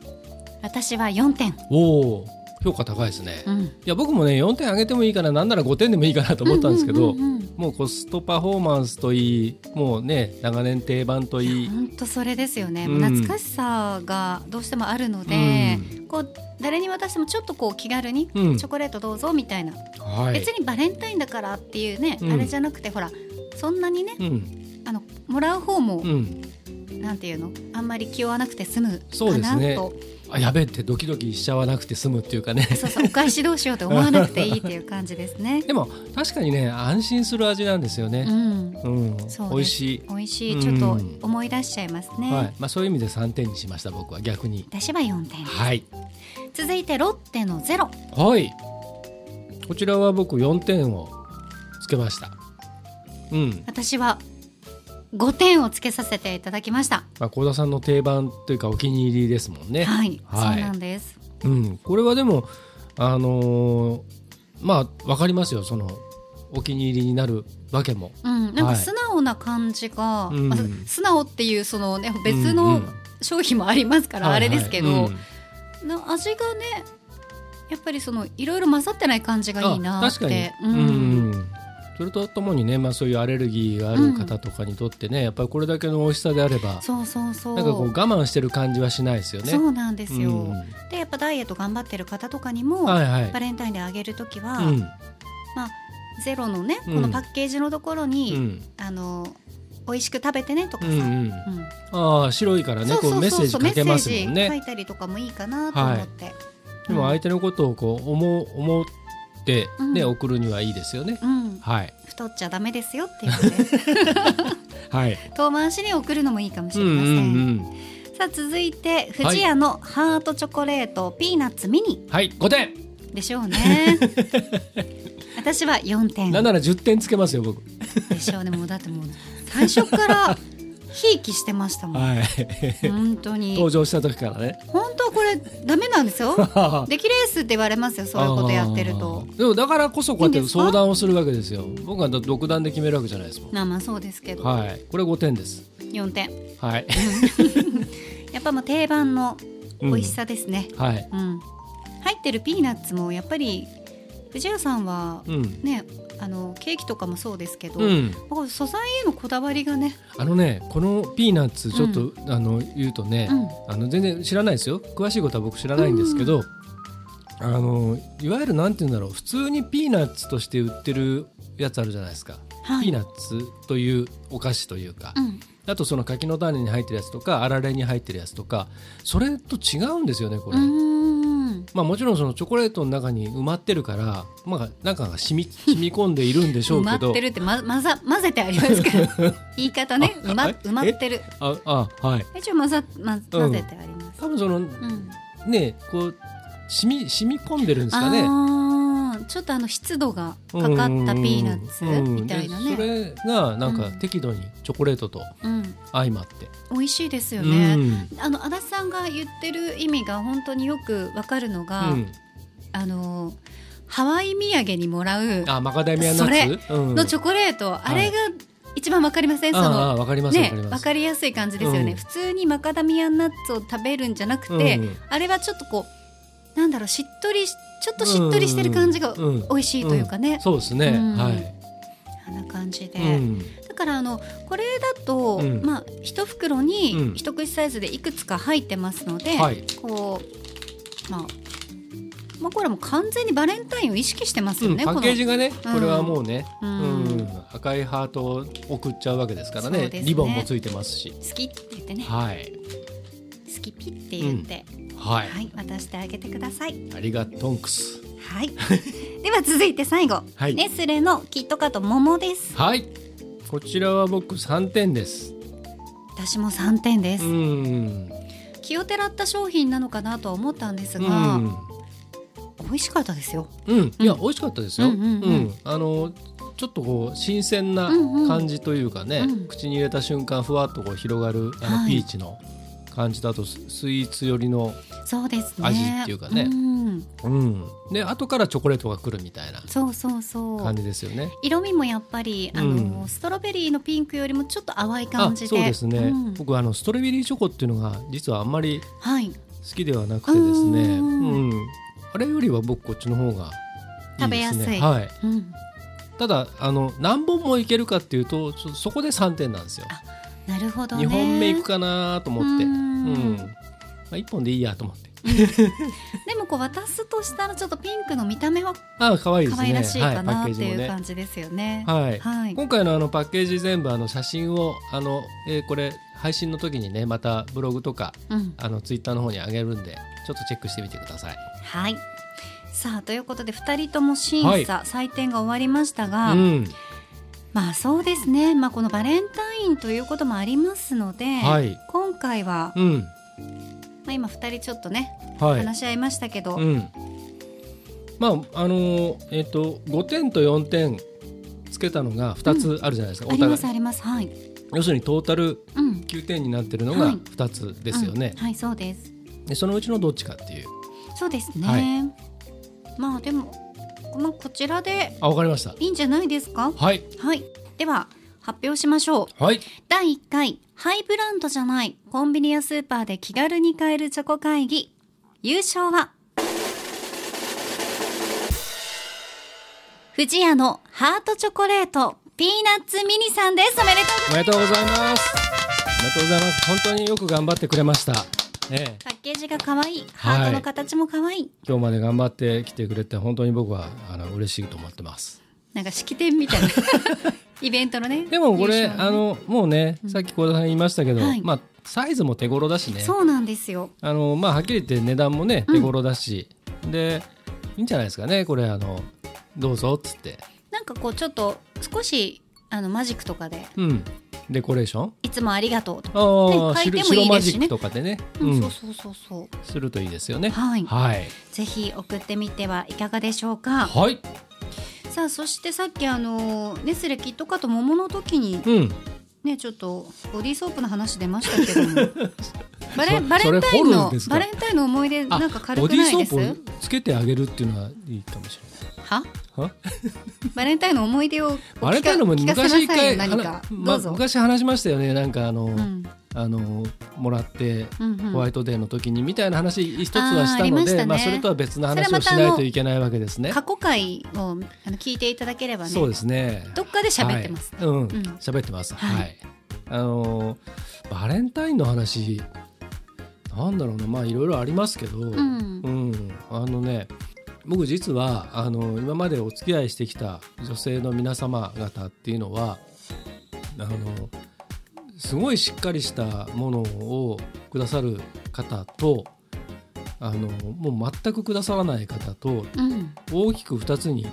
Speaker 1: 私は4点。
Speaker 2: おお評価高いですね、い
Speaker 1: うん。
Speaker 2: や僕もね4点あげてもいいかななんなら5点でもいいかなと思ったんですけど、
Speaker 1: うんうんうん。うん
Speaker 2: もうコストパフォーマンスといいもうね長年定番といい。
Speaker 1: 本当それですよね、
Speaker 2: うん。
Speaker 1: 懐かしさがどうしてもあるので、こう誰に渡してもちょっとこう気軽に、
Speaker 2: うん。
Speaker 1: チョコレートどうぞみたいな、
Speaker 2: はい。
Speaker 1: 別にバレンタインだからっていうね、
Speaker 2: うん。
Speaker 1: あれじゃなくてほらそんなにね
Speaker 2: うん。
Speaker 1: あのもらう方も、
Speaker 2: うん。
Speaker 1: なんていうの？あんまり気負わなくて済む
Speaker 2: そう
Speaker 1: かな
Speaker 2: ですね。
Speaker 1: と
Speaker 2: あやべえってドキドキしちゃわなくて済むっていうかね。
Speaker 1: そうそうお返しどうしようって思わなくていいっていう感じですね。
Speaker 2: でも確かにね安心する味なんですよね、
Speaker 1: うん、
Speaker 2: うん。
Speaker 1: そう
Speaker 2: 美味しい、
Speaker 1: 美味しい。
Speaker 2: うん
Speaker 1: ちょっと思い出しちゃいますね。
Speaker 2: はい。まあ、そういう意味で3点にしました僕は逆に。
Speaker 1: 私は4点
Speaker 2: はい。
Speaker 1: 続いてロッテのゼロ。
Speaker 2: はい。こちらは僕4点をつけました。うん。
Speaker 1: 私は5点をつけさせていただきました。
Speaker 2: まあ幸田さんの定番というかお気に入りですもんね。
Speaker 1: はい、
Speaker 2: はい。
Speaker 1: そうなんです。
Speaker 2: うん、これはでもあのーまあわかりますよ。そのお気に入りになるわけも。
Speaker 1: うん、なん
Speaker 2: はい。
Speaker 1: か素直な感じが、
Speaker 2: うん。
Speaker 1: まあ素直っていうそのね別
Speaker 2: うんう
Speaker 1: の
Speaker 2: ん。
Speaker 1: 商品もありますから、あれですけど、
Speaker 2: はいはいうん。
Speaker 1: な味がねやっぱりそのいろいろ混ざってない感じがいいなっ
Speaker 2: あ確かに。
Speaker 1: て、
Speaker 2: うんうんそれとともにね、まあ、そういうアレルギーがある方とかにとってね、やっぱりこれだけの美味しさであれば
Speaker 1: そうそうそう。
Speaker 2: なんかこう我慢してる感じはしないですよね。
Speaker 1: そうなんですよ、
Speaker 2: うん。
Speaker 1: でやっぱダイエット頑張ってる方とかにも、
Speaker 2: はいはい。
Speaker 1: バレンタインであげるときは、
Speaker 2: うん。
Speaker 1: まあゼロのね
Speaker 2: うん。
Speaker 1: このパッケージのところに、
Speaker 2: うん。
Speaker 1: あの美味しく食べてねとかさ、
Speaker 2: うんうん
Speaker 1: うん。
Speaker 2: ああ白いからねこうメッセージかけますもん
Speaker 1: メッセージ書
Speaker 2: ね
Speaker 1: いたりとかもいいかなと思って、
Speaker 2: でも相手のことをこう思う思ってね、
Speaker 1: うん。
Speaker 2: 送るにはいいですよね。
Speaker 1: うん、
Speaker 2: はい。
Speaker 1: 太っちゃダメですよっていうので。
Speaker 2: はい。
Speaker 1: 遠回しに送るのもいいかもし
Speaker 2: うん。う
Speaker 1: れません、
Speaker 2: ん。
Speaker 1: さあ続いて富士屋のハートチョコレート、ピーナッツミニ。
Speaker 2: うんはい5点。
Speaker 1: でしょうね。私は4点。
Speaker 2: なんなら10点つけますよ僕。
Speaker 1: でしょうね。もうだってもう最初からひいきしてましたもん、
Speaker 2: はい。
Speaker 1: 本当に。
Speaker 2: 登場した時からね。
Speaker 1: 本当はこれダメなんですよ。出来レースって言われますよそういうことやってると。
Speaker 2: でもだからこそこうやって相談をするわけですよ。僕は独断で決めるわけじゃないですもん。
Speaker 1: まあまあそうですけど、
Speaker 2: はい。これ5点です。
Speaker 1: 4点。
Speaker 2: はい。
Speaker 1: やっぱもう定番の美味しさですね、
Speaker 2: はい。
Speaker 1: うん。入ってるピーナッツもやっぱり藤谷さんは
Speaker 2: うん。
Speaker 1: ね、あのケーキとかもそうですけど、
Speaker 2: うん。
Speaker 1: 僕素材へのこだわりがね、
Speaker 2: あのねこのピーナッツちょっと、あの言うとね、
Speaker 1: うん。
Speaker 2: あの全然知らないですよ。詳しいことは僕知らないんですけど、あのいわゆるなんて言うんだろう普通にピーナッツとして売ってるやつあるじゃないですか、
Speaker 1: はい。
Speaker 2: ピーナッツというお菓子というか、
Speaker 1: うん、
Speaker 2: あとその柿の種に入ってるやつとかあられに入ってるやつとかそれと違うんですよねこれ。まあ、もちろんそのチョコレートの中に埋まってるから、まあ、中が染み染み込んでいるんでしょうけど。
Speaker 1: 埋まってるってままざ混ぜてありますから 言い方ね。埋ま埋まってる。
Speaker 2: ああはい。
Speaker 1: 一応混ざ、ま、混ぜてあります、
Speaker 2: 多分その
Speaker 1: うん。
Speaker 2: ねこう染み染み込んでるんですかね。
Speaker 1: ちょっとあの湿度がかかったピーナッツみたいな
Speaker 2: うん。でそ
Speaker 1: ね、
Speaker 2: れがなんか
Speaker 1: うん。
Speaker 2: 適度にチョコレートと
Speaker 1: うん、
Speaker 2: 相まって、
Speaker 1: 美味しいですよ
Speaker 2: う
Speaker 1: ね、
Speaker 2: ん。
Speaker 1: あの足立さんが言ってる意味が本当によくわかるのが、
Speaker 2: うん。
Speaker 1: あのハワイ土産にもらう
Speaker 2: あマカダミアナッツ？うん。
Speaker 1: のチョコレート、あれが一番わかりません、そ
Speaker 2: あ
Speaker 1: の
Speaker 2: あわかりますわ
Speaker 1: ねわかりやすい感じですよね、
Speaker 2: うん。
Speaker 1: 普通にマカダミアナッツを食べるんじゃなくて、
Speaker 2: うん。
Speaker 1: あれはちょっとこうなんだろうしっとりしちょっとしっとりしてる感じが
Speaker 2: うん
Speaker 1: 美味しいというかね、
Speaker 2: そうですね、
Speaker 1: うん。
Speaker 2: はい、
Speaker 1: あんな感じで、
Speaker 2: うん。
Speaker 1: からあのこれだと、
Speaker 2: うん。
Speaker 1: まあ一袋
Speaker 2: うん。
Speaker 1: に一口サイズでいくつか入ってますので、
Speaker 2: はい。
Speaker 1: こうまあまあこれはもう完全にバレンタインを意識してますよね。
Speaker 2: うんパッケージ
Speaker 1: が
Speaker 2: がね、
Speaker 1: うん。
Speaker 2: これはもうね、
Speaker 1: う
Speaker 2: うん。ん赤いハートを送っちゃうわけですからね。
Speaker 1: ね。
Speaker 2: リボンもついてますし。
Speaker 1: 好きって言ってね、
Speaker 2: はい。
Speaker 1: 好きピって言って、
Speaker 2: はい、
Speaker 1: はい渡してあげてください。
Speaker 2: ありがとんくす。
Speaker 1: はい。では続いて最後、
Speaker 2: はい。
Speaker 1: ネスレのキットカット桃です。
Speaker 2: はい。こちらは僕3点です。
Speaker 1: 私も3点です。
Speaker 2: うん。
Speaker 1: 気をてらった商品なのかなとは思ったんです
Speaker 2: う
Speaker 1: が、
Speaker 2: ん。
Speaker 1: 美味しかったですよ。
Speaker 2: うん、いや、
Speaker 1: うん
Speaker 2: 美味しかったですよ。
Speaker 1: うんうんうん。
Speaker 2: あのちょっとこう新鮮な
Speaker 1: うんうん。
Speaker 2: 感じというかね、
Speaker 1: うん。
Speaker 2: 口に入れた瞬間ふわっとこう広がるあの
Speaker 1: はい。
Speaker 2: ピーチの感じだとススイーツ寄りの。味っていうかね
Speaker 1: ん
Speaker 2: うん、で後からチョコレートが来るみたいな
Speaker 1: そうそうそう
Speaker 2: 感。じですよね。
Speaker 1: 色味もやっぱりあの、
Speaker 2: うん
Speaker 1: ストロベリーのピンクよりもちょっと淡い
Speaker 2: あ
Speaker 1: 感じで。
Speaker 2: そうですね、
Speaker 1: うん
Speaker 2: 僕あのストロベリーチョコっていうのが実はあんまり
Speaker 1: はい。
Speaker 2: 好きではなくてですね、
Speaker 1: う
Speaker 2: うんんあれよりは僕こっちの方がいいですね。
Speaker 1: 食べやすい
Speaker 2: はい、
Speaker 1: うん。
Speaker 2: ただあの何本もいけるかっていうとそこで3点なんですよ。
Speaker 1: なるほどね。
Speaker 2: 2本目いくかなと思って、
Speaker 1: う
Speaker 2: うんんまあ、1本でいいやと思って
Speaker 1: でもこう渡すとしたらちょっとピンクの見た目は
Speaker 2: ああ可愛いですね
Speaker 1: 可愛らしいか
Speaker 2: はい、
Speaker 1: っていう感じですよね。
Speaker 2: はい、
Speaker 1: はい。
Speaker 2: 今回のあのパッケージ全部あの写真をあの、えーこれ配信の時にねまたブログとか
Speaker 1: うん。
Speaker 2: あのツイッターの方に上げるんでちょっとチェックしてみてください。
Speaker 1: はい。さあということで2人とも審査、
Speaker 2: はい
Speaker 1: 採点が終わりましたが、
Speaker 2: うん、
Speaker 1: まあそうですね、まあ、このバレンタインということもありますので、
Speaker 2: はい。
Speaker 1: 今回は、
Speaker 2: うん、
Speaker 1: まあ、今2人ちょっとね、
Speaker 2: はい、
Speaker 1: 話し合いましたけど、
Speaker 2: うん、まああのーえっ、と5点と4点つけたのが2つあるじゃないですか、
Speaker 1: ありま
Speaker 2: お互い
Speaker 1: すあります。はい、
Speaker 2: 要するにトータル
Speaker 1: うん、
Speaker 2: 9点になってるのが
Speaker 1: はい。
Speaker 2: 2つですよね。
Speaker 1: うん、はいそうです。
Speaker 2: でそのうちのどっちかっていう。
Speaker 1: そうですね、
Speaker 2: はい。
Speaker 1: まあでも、まあ、こちらで
Speaker 2: あわかりました。
Speaker 1: いいんじゃないですか？
Speaker 2: はい。
Speaker 1: はい。では発表しましょう。
Speaker 2: はい。
Speaker 1: 第1回ハイブランドじゃないコンビニやスーパーで気軽に買えるチョコ会議。優勝は富士屋のハートチョコレートピーナッツミニさんです。おめでとうござい
Speaker 2: おめでとうございます。おめでとうございます。本当によく頑張ってくれました。ええ
Speaker 1: ケージが可愛いハートの形も可愛い、
Speaker 2: 今日まで頑張ってきてくれて本当に僕はあの嬉しいと思ってます。
Speaker 1: なんか式典みたいな。イベントのね
Speaker 2: でもこれ、
Speaker 1: ね。
Speaker 2: あのもうねさっき小田さん言いましたけど、
Speaker 1: はい。
Speaker 2: まあサイズも手頃だしね。
Speaker 1: そうなんですよ。
Speaker 2: あのまあはっきり言って値段もね手頃だし、でいいんじゃないですかねこれあのどうぞっつって。
Speaker 1: なんかこうちょっと少しあのマジックとかで
Speaker 2: うんデコレーション？
Speaker 1: いつもありがとうとか、書いてもいいですしね。
Speaker 2: とかでね、
Speaker 1: うん。
Speaker 2: うん。
Speaker 1: そうそうそうそう。
Speaker 2: するといいですよね。
Speaker 1: はい。
Speaker 2: はい、
Speaker 1: ぜひ送ってみてはいかがでしょうか。
Speaker 2: はい。
Speaker 1: さあそしてさっきあのネスレキットカと桃の時に
Speaker 2: うん、
Speaker 1: ねちょっとボディーソープの話出ましたけども。バレ
Speaker 2: そ
Speaker 1: バレンタインのバレンタインの思い出
Speaker 2: あ
Speaker 1: なんか軽くないです？
Speaker 2: つけてあげるっていうのはいいかもし
Speaker 1: は
Speaker 2: れない。は？
Speaker 1: バレンタインの思い出を
Speaker 2: バレンタインの昔一昔話しましたよね。なんかあの、
Speaker 1: うん
Speaker 2: あのもらって
Speaker 1: うんうん。
Speaker 2: ホワイトデーの時にみたいな話一つはしたので、
Speaker 1: ね。
Speaker 2: まあそれとは別の話をしないといけないわけですね。
Speaker 1: 過去回をあの聞いていただければね。
Speaker 2: そうですね。
Speaker 1: どっかで喋ってます、
Speaker 2: はい、うん、
Speaker 1: ん。
Speaker 2: 喋ってます。
Speaker 1: はい。
Speaker 2: はい。あのーバレンタインの話なんだろうな。まあいろいろありますけど、
Speaker 1: うん。
Speaker 2: うん。あのね僕実はあの今までお付き合いしてきた女性の皆様方っていうのはあのすごいしっかりしたものをくださる方とあのもう全くくださらない方と
Speaker 1: うん。
Speaker 2: 大きく2つに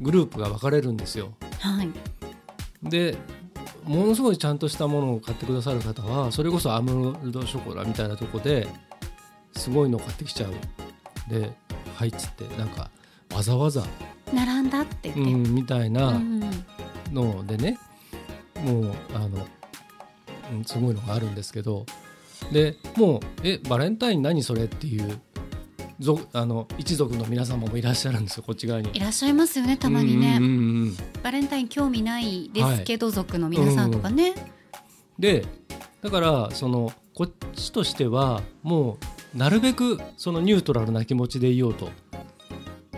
Speaker 2: グループが分かれるんですよ。
Speaker 1: はい。
Speaker 2: でものすごいちゃんとしたものを買ってくださる方はそれこそアムロルドショコラみたいなとこですごいの買ってきちゃう。で「はい」っつってなんかわざわざ、
Speaker 1: 並んだって
Speaker 2: う
Speaker 1: 言って、
Speaker 2: ん、みたい
Speaker 1: うん
Speaker 2: な
Speaker 1: うん。
Speaker 2: のでねもうあの、うん、すごいのがあるんですけどでもう「えバレンタイン何それ?」っていう族あの一族の皆様もいらっしゃるんですよこっち側に。
Speaker 1: いらっしゃいますよねたまにね、
Speaker 2: うんうんうんうん。
Speaker 1: バレンタイン興味ないですけど、族の皆さんとかね、
Speaker 2: でだからそのこっちとしてはもうなるべくそのニュートラルな気持ちでいようと。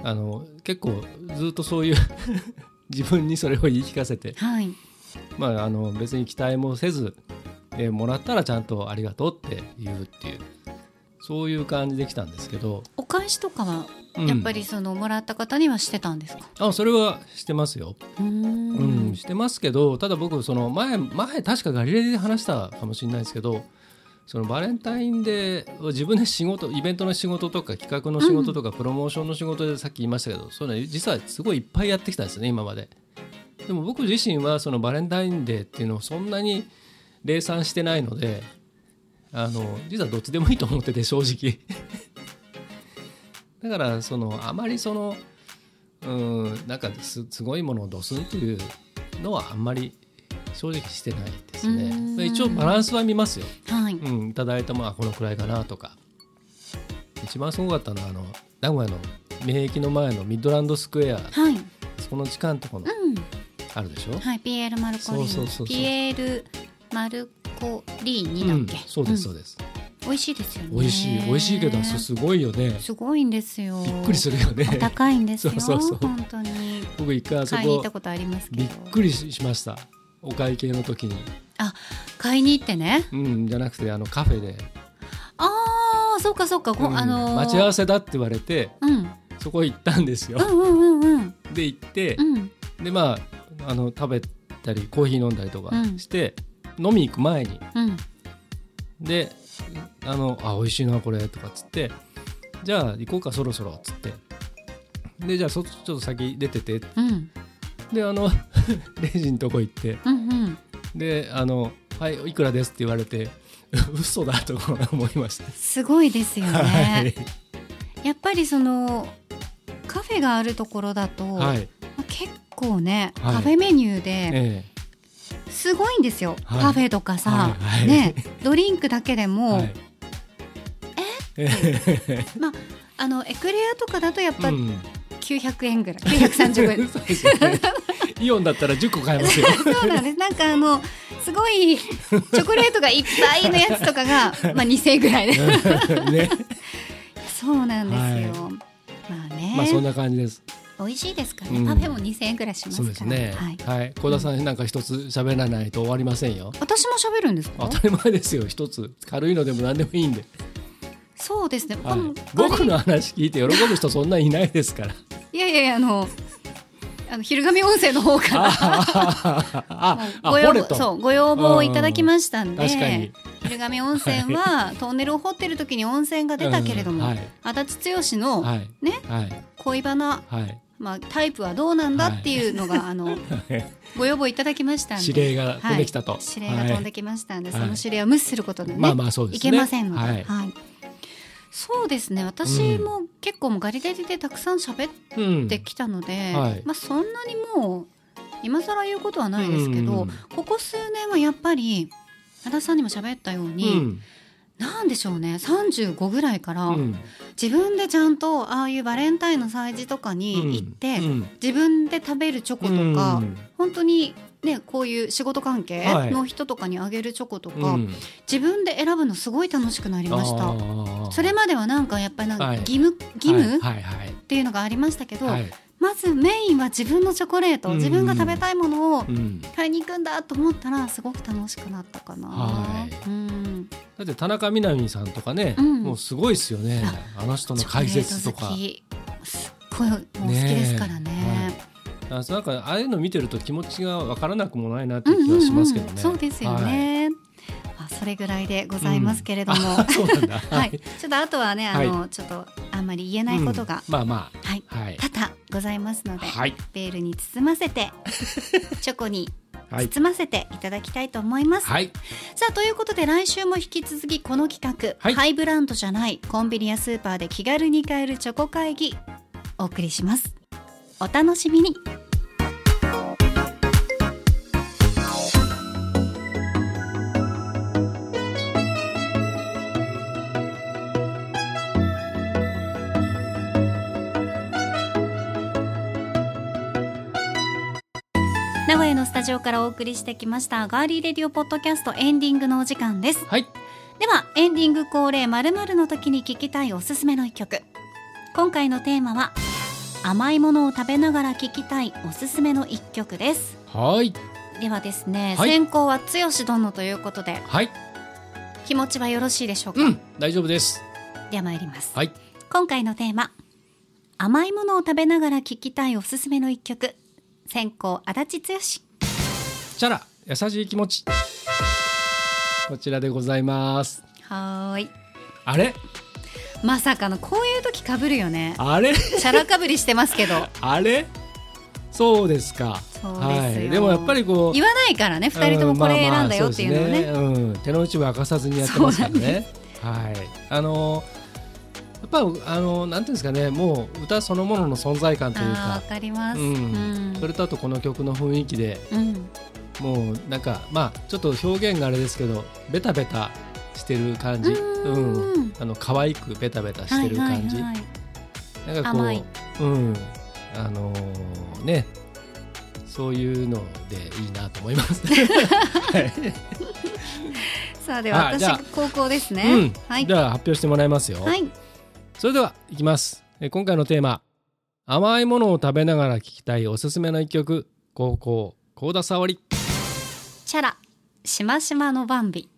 Speaker 2: あの結構ずっとそういう 自分にそれを言い聞かせて。
Speaker 1: はい。
Speaker 2: まあ、あの別に期待もせず、えーもらったらちゃんとありがとうって言うっていうそういう感じで来たんですけど、
Speaker 1: お返しとかは
Speaker 2: うん。
Speaker 1: やっぱりそのもらった方にはしてたんですか？
Speaker 2: あそれはしてますよ、
Speaker 1: うー
Speaker 2: うん
Speaker 1: ん。
Speaker 2: してますけどただ僕その前前確かガリレーで話したかもしれないですけどそのバレンタインデー自分で仕事イベントの仕事とか企画の仕事とか、プロモーションの仕事でさっき言いましたけどそれ実はすごいいっぱいやってきたんですよね今まで。でも僕自身はそのバレンタインデーっていうのをそんなに礼賛してないのであの実はどっちでもいいと思ってて正直 だからそのあまりそのうんなんかすすごいものをドスンというのはあんまり正直してないですね一応バランスは見ますよ、
Speaker 1: はい。
Speaker 2: うん、いただいたものはこのくらいかなとか一番すごかったのはあの名古屋の名駅の前のミッドランドスクエア
Speaker 1: はい。
Speaker 2: その時間とこの
Speaker 1: うん。
Speaker 2: あるでしょ、
Speaker 1: はい。ピエールマルコリーニ。
Speaker 2: そうそうそうそう
Speaker 1: ピエールマルコリーニだっけ？
Speaker 2: うんそうですそうです、
Speaker 1: うん美味しいですよね。
Speaker 2: 美味しい美味しいけどすすごいよね
Speaker 1: すごいんですよ。
Speaker 2: びっくりするよね
Speaker 1: お高いんですよ。
Speaker 2: そうそうそう
Speaker 1: 本当に。
Speaker 2: 僕一回あそこ
Speaker 1: 行ったことありますけ
Speaker 2: び
Speaker 1: ど。
Speaker 2: っくりしましたお会計の時に
Speaker 1: あ、買いに行ってね。
Speaker 2: うんじゃなくてあのカフェで、
Speaker 1: ああ、そうかそうか。ご
Speaker 2: うん
Speaker 1: あのー
Speaker 2: 待ち合わせだって言われて
Speaker 1: うん。
Speaker 2: そこ行ったんですよ
Speaker 1: う、んうんうんうん。
Speaker 2: で行って
Speaker 1: う、ん。
Speaker 2: でまああの食べたりコーヒー飲んだりとか
Speaker 1: うん
Speaker 2: して、飲み行く前に。
Speaker 1: うん。
Speaker 2: であのあ美味しいなこれとかっつって。じゃあ行こうかそろそろっつって。でじゃあそちょっと先出てて。
Speaker 1: うん。
Speaker 2: であの レジのとこ行って。
Speaker 1: うんうん。
Speaker 2: であの「はいいくらです」って言われて。嘘だと思いました、
Speaker 1: すごいですよ
Speaker 2: は
Speaker 1: ね。
Speaker 2: い、
Speaker 1: やっぱりそのカフェがあるところだと、
Speaker 2: はい。
Speaker 1: まあ結構ね、
Speaker 2: はい。
Speaker 1: カフェメニューで
Speaker 2: え
Speaker 1: すごいんですよ。
Speaker 2: はい。
Speaker 1: パフェとかさ、
Speaker 2: はいはい。
Speaker 1: ね、ドリンクだけで
Speaker 2: え
Speaker 1: も、
Speaker 2: はい。え？
Speaker 1: まああのエクレアとかだとやっぱ
Speaker 2: うん。
Speaker 1: 900円ぐらい、930円。
Speaker 2: イオンだったら10個買えますよ。
Speaker 1: そうなんです。なんかあのすごいチョコレートがいっぱいのやつとかが まあ2000円ぐらいで。
Speaker 2: ね。
Speaker 1: そうなんですよ。まあね、
Speaker 2: まあそんな感じです
Speaker 1: 美味しいですからね。
Speaker 2: うん。
Speaker 1: パフェも2000円ぐらいしますから。
Speaker 2: そうですね。
Speaker 1: はい。
Speaker 2: はい。小田さんなんか一つ喋らないと終わりませんよ。
Speaker 1: 私も喋るんですか？
Speaker 2: 当？たり前ですよ。一つ。軽いのでも何でもいいんで、
Speaker 1: そうですね。
Speaker 2: はい。僕の話聞いて喜ぶ人そんないないですから。
Speaker 1: い。やいやいやあのあの昼神温泉の方からご要望そうご要望をいただきましたんで、
Speaker 2: 確かに
Speaker 1: 昼神温泉はトンネルを掘ってる時に温泉が出たけれども、足立剛の
Speaker 2: はい。
Speaker 1: ね
Speaker 2: はい。
Speaker 1: 恋バナ、
Speaker 2: はい。
Speaker 1: まあ、タイプはどうなんだっていうのが、あの ご要望いただきましたんで。
Speaker 2: 指令が飛んできたと。
Speaker 1: はい。指令が飛んできましたんで、
Speaker 2: はい。
Speaker 1: その指令を無視することでね、
Speaker 2: まあまあそうで
Speaker 1: いけませんので、
Speaker 2: はい。
Speaker 1: はい。そうですね。私も結構もうガリガリでたくさん喋っ
Speaker 2: うん
Speaker 1: てきたので、
Speaker 2: はい。
Speaker 1: まあ、そんなにもう今更言うことはないですけど、
Speaker 2: うん。
Speaker 1: ここ数年はやっぱり足立さんにも喋ったよう
Speaker 2: う
Speaker 1: に、
Speaker 2: ん。
Speaker 1: なんでしょうね35ぐらいから、
Speaker 2: うん。
Speaker 1: 自分でちゃんとああいうバレンタインの催事とかに行って、
Speaker 2: うん。
Speaker 1: 自分で食べるチョコとか、
Speaker 2: うん。
Speaker 1: 本当にねこういう仕事関係
Speaker 2: はい。
Speaker 1: の人とかにあげるチョコとか、
Speaker 2: うん。
Speaker 1: 自分で選ぶのすごい楽しくなりました。それまではなんかやっぱりなんか
Speaker 2: はい。
Speaker 1: 義務、義務、
Speaker 2: はい。はい。
Speaker 1: っていうのがありましたけど、
Speaker 2: はいはい
Speaker 1: まずメインは自分のチョコレート、
Speaker 2: うん。
Speaker 1: 自分が食べたいものを
Speaker 2: うん。
Speaker 1: 買いに行くんだと思ったらすごく楽しくなったかな。
Speaker 2: はい。
Speaker 1: うん、
Speaker 2: だって田中みな実さんとかね、
Speaker 1: うん。
Speaker 2: もうすごいですよね。あの人の解説とか。
Speaker 1: チョコレート好き。すっごいもう好きですからね。
Speaker 2: ねあなんかああいうの見てると気持ちがわからなくもないなっていう気はしますけどね、
Speaker 1: うんうんうん。そうですよね。まあそれぐらいでございますけれども、
Speaker 2: うなんだ。
Speaker 1: はい、ちょっとあとはねあの、
Speaker 2: は
Speaker 1: ちょっとあんまり言えないことが、
Speaker 2: うん。まあま
Speaker 1: はい。
Speaker 2: あはい。
Speaker 1: 多々ございますので、
Speaker 2: はい。
Speaker 1: ベールに包ませて チョコに
Speaker 2: はい。
Speaker 1: 包ませていただきたいと思います。
Speaker 2: はい。
Speaker 1: さあということで来週も引き続きこの企画、
Speaker 2: はい。
Speaker 1: ハイブランドじゃないコンビニやスーパーで気軽に買えるチョコ会議お送りします。お楽しみにスタジオからお送りしてきましたガーリーレディオポッドキャストエンディングのお時間です。
Speaker 2: はい。
Speaker 1: ではエンディング恒例まるの時に聞きたいおすすめの一曲。今回のテーマは甘いものを食べながら聞きたいおすすめの一曲です。
Speaker 2: はい。
Speaker 1: ではですね、
Speaker 2: はい。
Speaker 1: 先行は剛殿ということで
Speaker 2: はい。
Speaker 1: 気持ちはよろしいでしょうか、
Speaker 2: うん大丈夫です。
Speaker 1: では参ります、
Speaker 2: はい。
Speaker 1: 今回のテーマ甘いものを食べながら聴きたいおすすめの一曲。先行足立剛
Speaker 2: チャラ優しい気持ち。こちらでございます。
Speaker 1: はーい。
Speaker 2: あれ？
Speaker 1: まさかのこういう時かぶるよね。
Speaker 2: あれ？
Speaker 1: チャラかぶりしてますけど。
Speaker 2: あれ？そうですか。はい、でもやっぱりこう
Speaker 1: 言わないからね二人ともこれ選んだよっていうのをね,、
Speaker 2: んまあまあね。うん、手の内は明かさずにやってますからね。はい。あのやっぱあのなんていうんですかね。もう歌そのものの存在感というか。
Speaker 1: わかります、
Speaker 2: うん。
Speaker 1: うん。
Speaker 2: それとあとこの曲の雰囲気で。
Speaker 1: うん
Speaker 2: もうなんかまあちょっと表現があれですけどベタベタしてる感じ。
Speaker 1: うん。
Speaker 2: うん。あの可愛くベタベタしてる感じ、
Speaker 1: はいはいはい。
Speaker 2: なんかこううん。あのーね。そういうのでいいなと思います。はい。
Speaker 1: さあでは私高校ですね、
Speaker 2: うん。
Speaker 1: はい。
Speaker 2: では発表してもらいますよ。
Speaker 1: はい。
Speaker 2: それではいきます。え今回のテーマ。甘いものを食べながら聴きたいおすすめの一曲。高校高田沙織
Speaker 1: チャラしましまのバンビ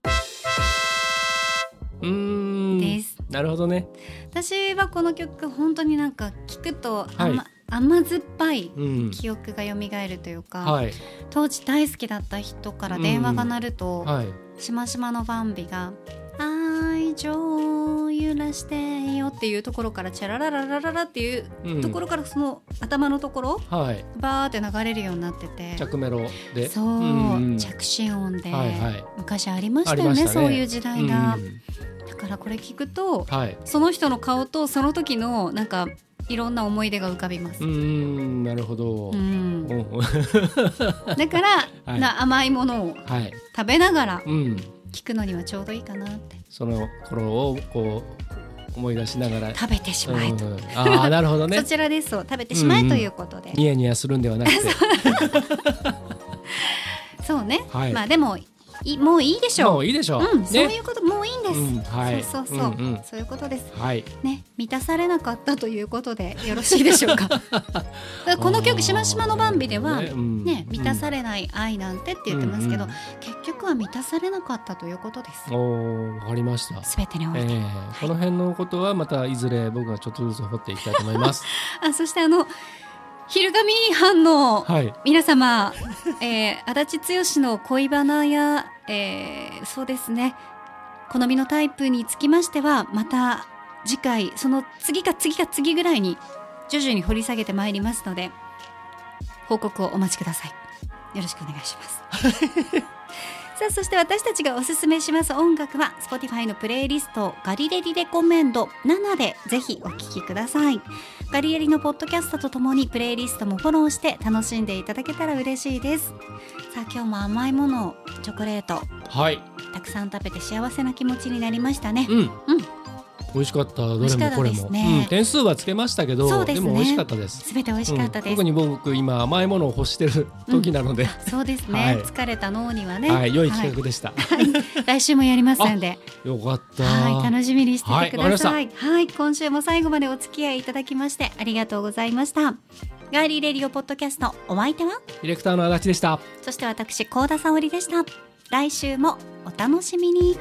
Speaker 2: うーん。
Speaker 1: です。
Speaker 2: なるほどね。
Speaker 1: 私はこの曲本当になんか聞くと
Speaker 2: はい。
Speaker 1: 甘,、甘酸っぱい
Speaker 2: うん。
Speaker 1: 記憶が蘇るというか、
Speaker 2: はい。
Speaker 1: 当時大好きだった人から電話が鳴ると、
Speaker 2: はい。
Speaker 1: しましまのバンビが「愛情を揺らしてよ」っていうところから「チャララララララ」っていう
Speaker 2: うん。
Speaker 1: ところからその頭のところ
Speaker 2: はい。
Speaker 1: バーって流れるようになってて。
Speaker 2: 着メロで。
Speaker 1: そう、
Speaker 2: んん。
Speaker 1: 着信音で、
Speaker 2: はいはい。
Speaker 1: 昔ありました
Speaker 2: ありましたね。
Speaker 1: よねそういう時代が、
Speaker 2: うん。
Speaker 1: だからこれ聞くと
Speaker 2: はい。
Speaker 1: その人の顔とその時のなんかいろんな思い出が浮かびます。
Speaker 2: うー。んなるほど。
Speaker 1: うん。
Speaker 2: うん。
Speaker 1: だから、
Speaker 2: はい。
Speaker 1: な甘いものを
Speaker 2: はい。
Speaker 1: 食べながら
Speaker 2: うん。
Speaker 1: 聞くのにはちょうどいいかなって。
Speaker 2: その頃をこう思い出しながら。
Speaker 1: 食べてしまえと、
Speaker 2: うん。ああなるほどね。
Speaker 1: そ。ちらです食べてしまえということで、
Speaker 2: ニヤニヤするんではなくて。
Speaker 1: そう ね、
Speaker 2: はい。
Speaker 1: まあでもいもういいでしょう。
Speaker 2: もういいでしょう。
Speaker 1: うん、そうい
Speaker 2: ね。
Speaker 1: うこともういいんです、
Speaker 2: うんはい。
Speaker 1: そうそうそう、
Speaker 2: うんうん。
Speaker 1: そういうことです。
Speaker 2: はい。
Speaker 1: ね満たされなかったということでよろしいでしょうか。この曲「しましまのバンビ」では
Speaker 2: ね。うん
Speaker 1: ね満たされない愛なんてって言ってますけど、
Speaker 2: うんうん。
Speaker 1: 結局は満たされなかったということです。
Speaker 2: おおわかりました。
Speaker 1: すべてにおいて、
Speaker 2: えーこの辺のことはまたいずれ僕がちょっとずつ掘っていきたいと思います。
Speaker 1: あそしてあの昼神藩の
Speaker 2: はい。
Speaker 1: 皆様、えー、足立剛の恋バナや、えーそうですね。好みのタイプにつきましてはまた次回その次か次か次ぐらいに徐々に掘り下げてまいりますので報告をお待ちください。よろしくお願いします。さあそして私たちがおすすめします音楽は Spotify のプレイリストガリレディレコメンド7でぜひお聴きくださいガリレディのポッドキャストとともにプレイリストもフォローして楽しんでいただけたら嬉しいですさあ今日も甘いものをチョコレート
Speaker 2: はい。
Speaker 1: たくさん食べて幸せな気持ちになりましたね
Speaker 2: うん。
Speaker 1: うん
Speaker 2: 美味しかった。どれもこれも。
Speaker 1: ね
Speaker 2: うん点数はつけましたけど、
Speaker 1: ですね
Speaker 2: も美味しかったです。
Speaker 1: すべて美味しかったです、
Speaker 2: うん特に僕今甘いものを欲してる時なので、
Speaker 1: そうですね、
Speaker 2: はい
Speaker 1: 疲れた脳にはね
Speaker 2: はい、良い企画でした。
Speaker 1: はい来週もやりますので
Speaker 2: よかった。
Speaker 1: はい、楽しみにしててくださ
Speaker 2: はい
Speaker 1: い。はい、今週も最後までお付き合いいただきましてありがとうございました。ガーリーレディオポッドキャストお相手は？
Speaker 2: ディレクターの足立でした。
Speaker 1: そして私高田沙織でした。来週もお楽しみに。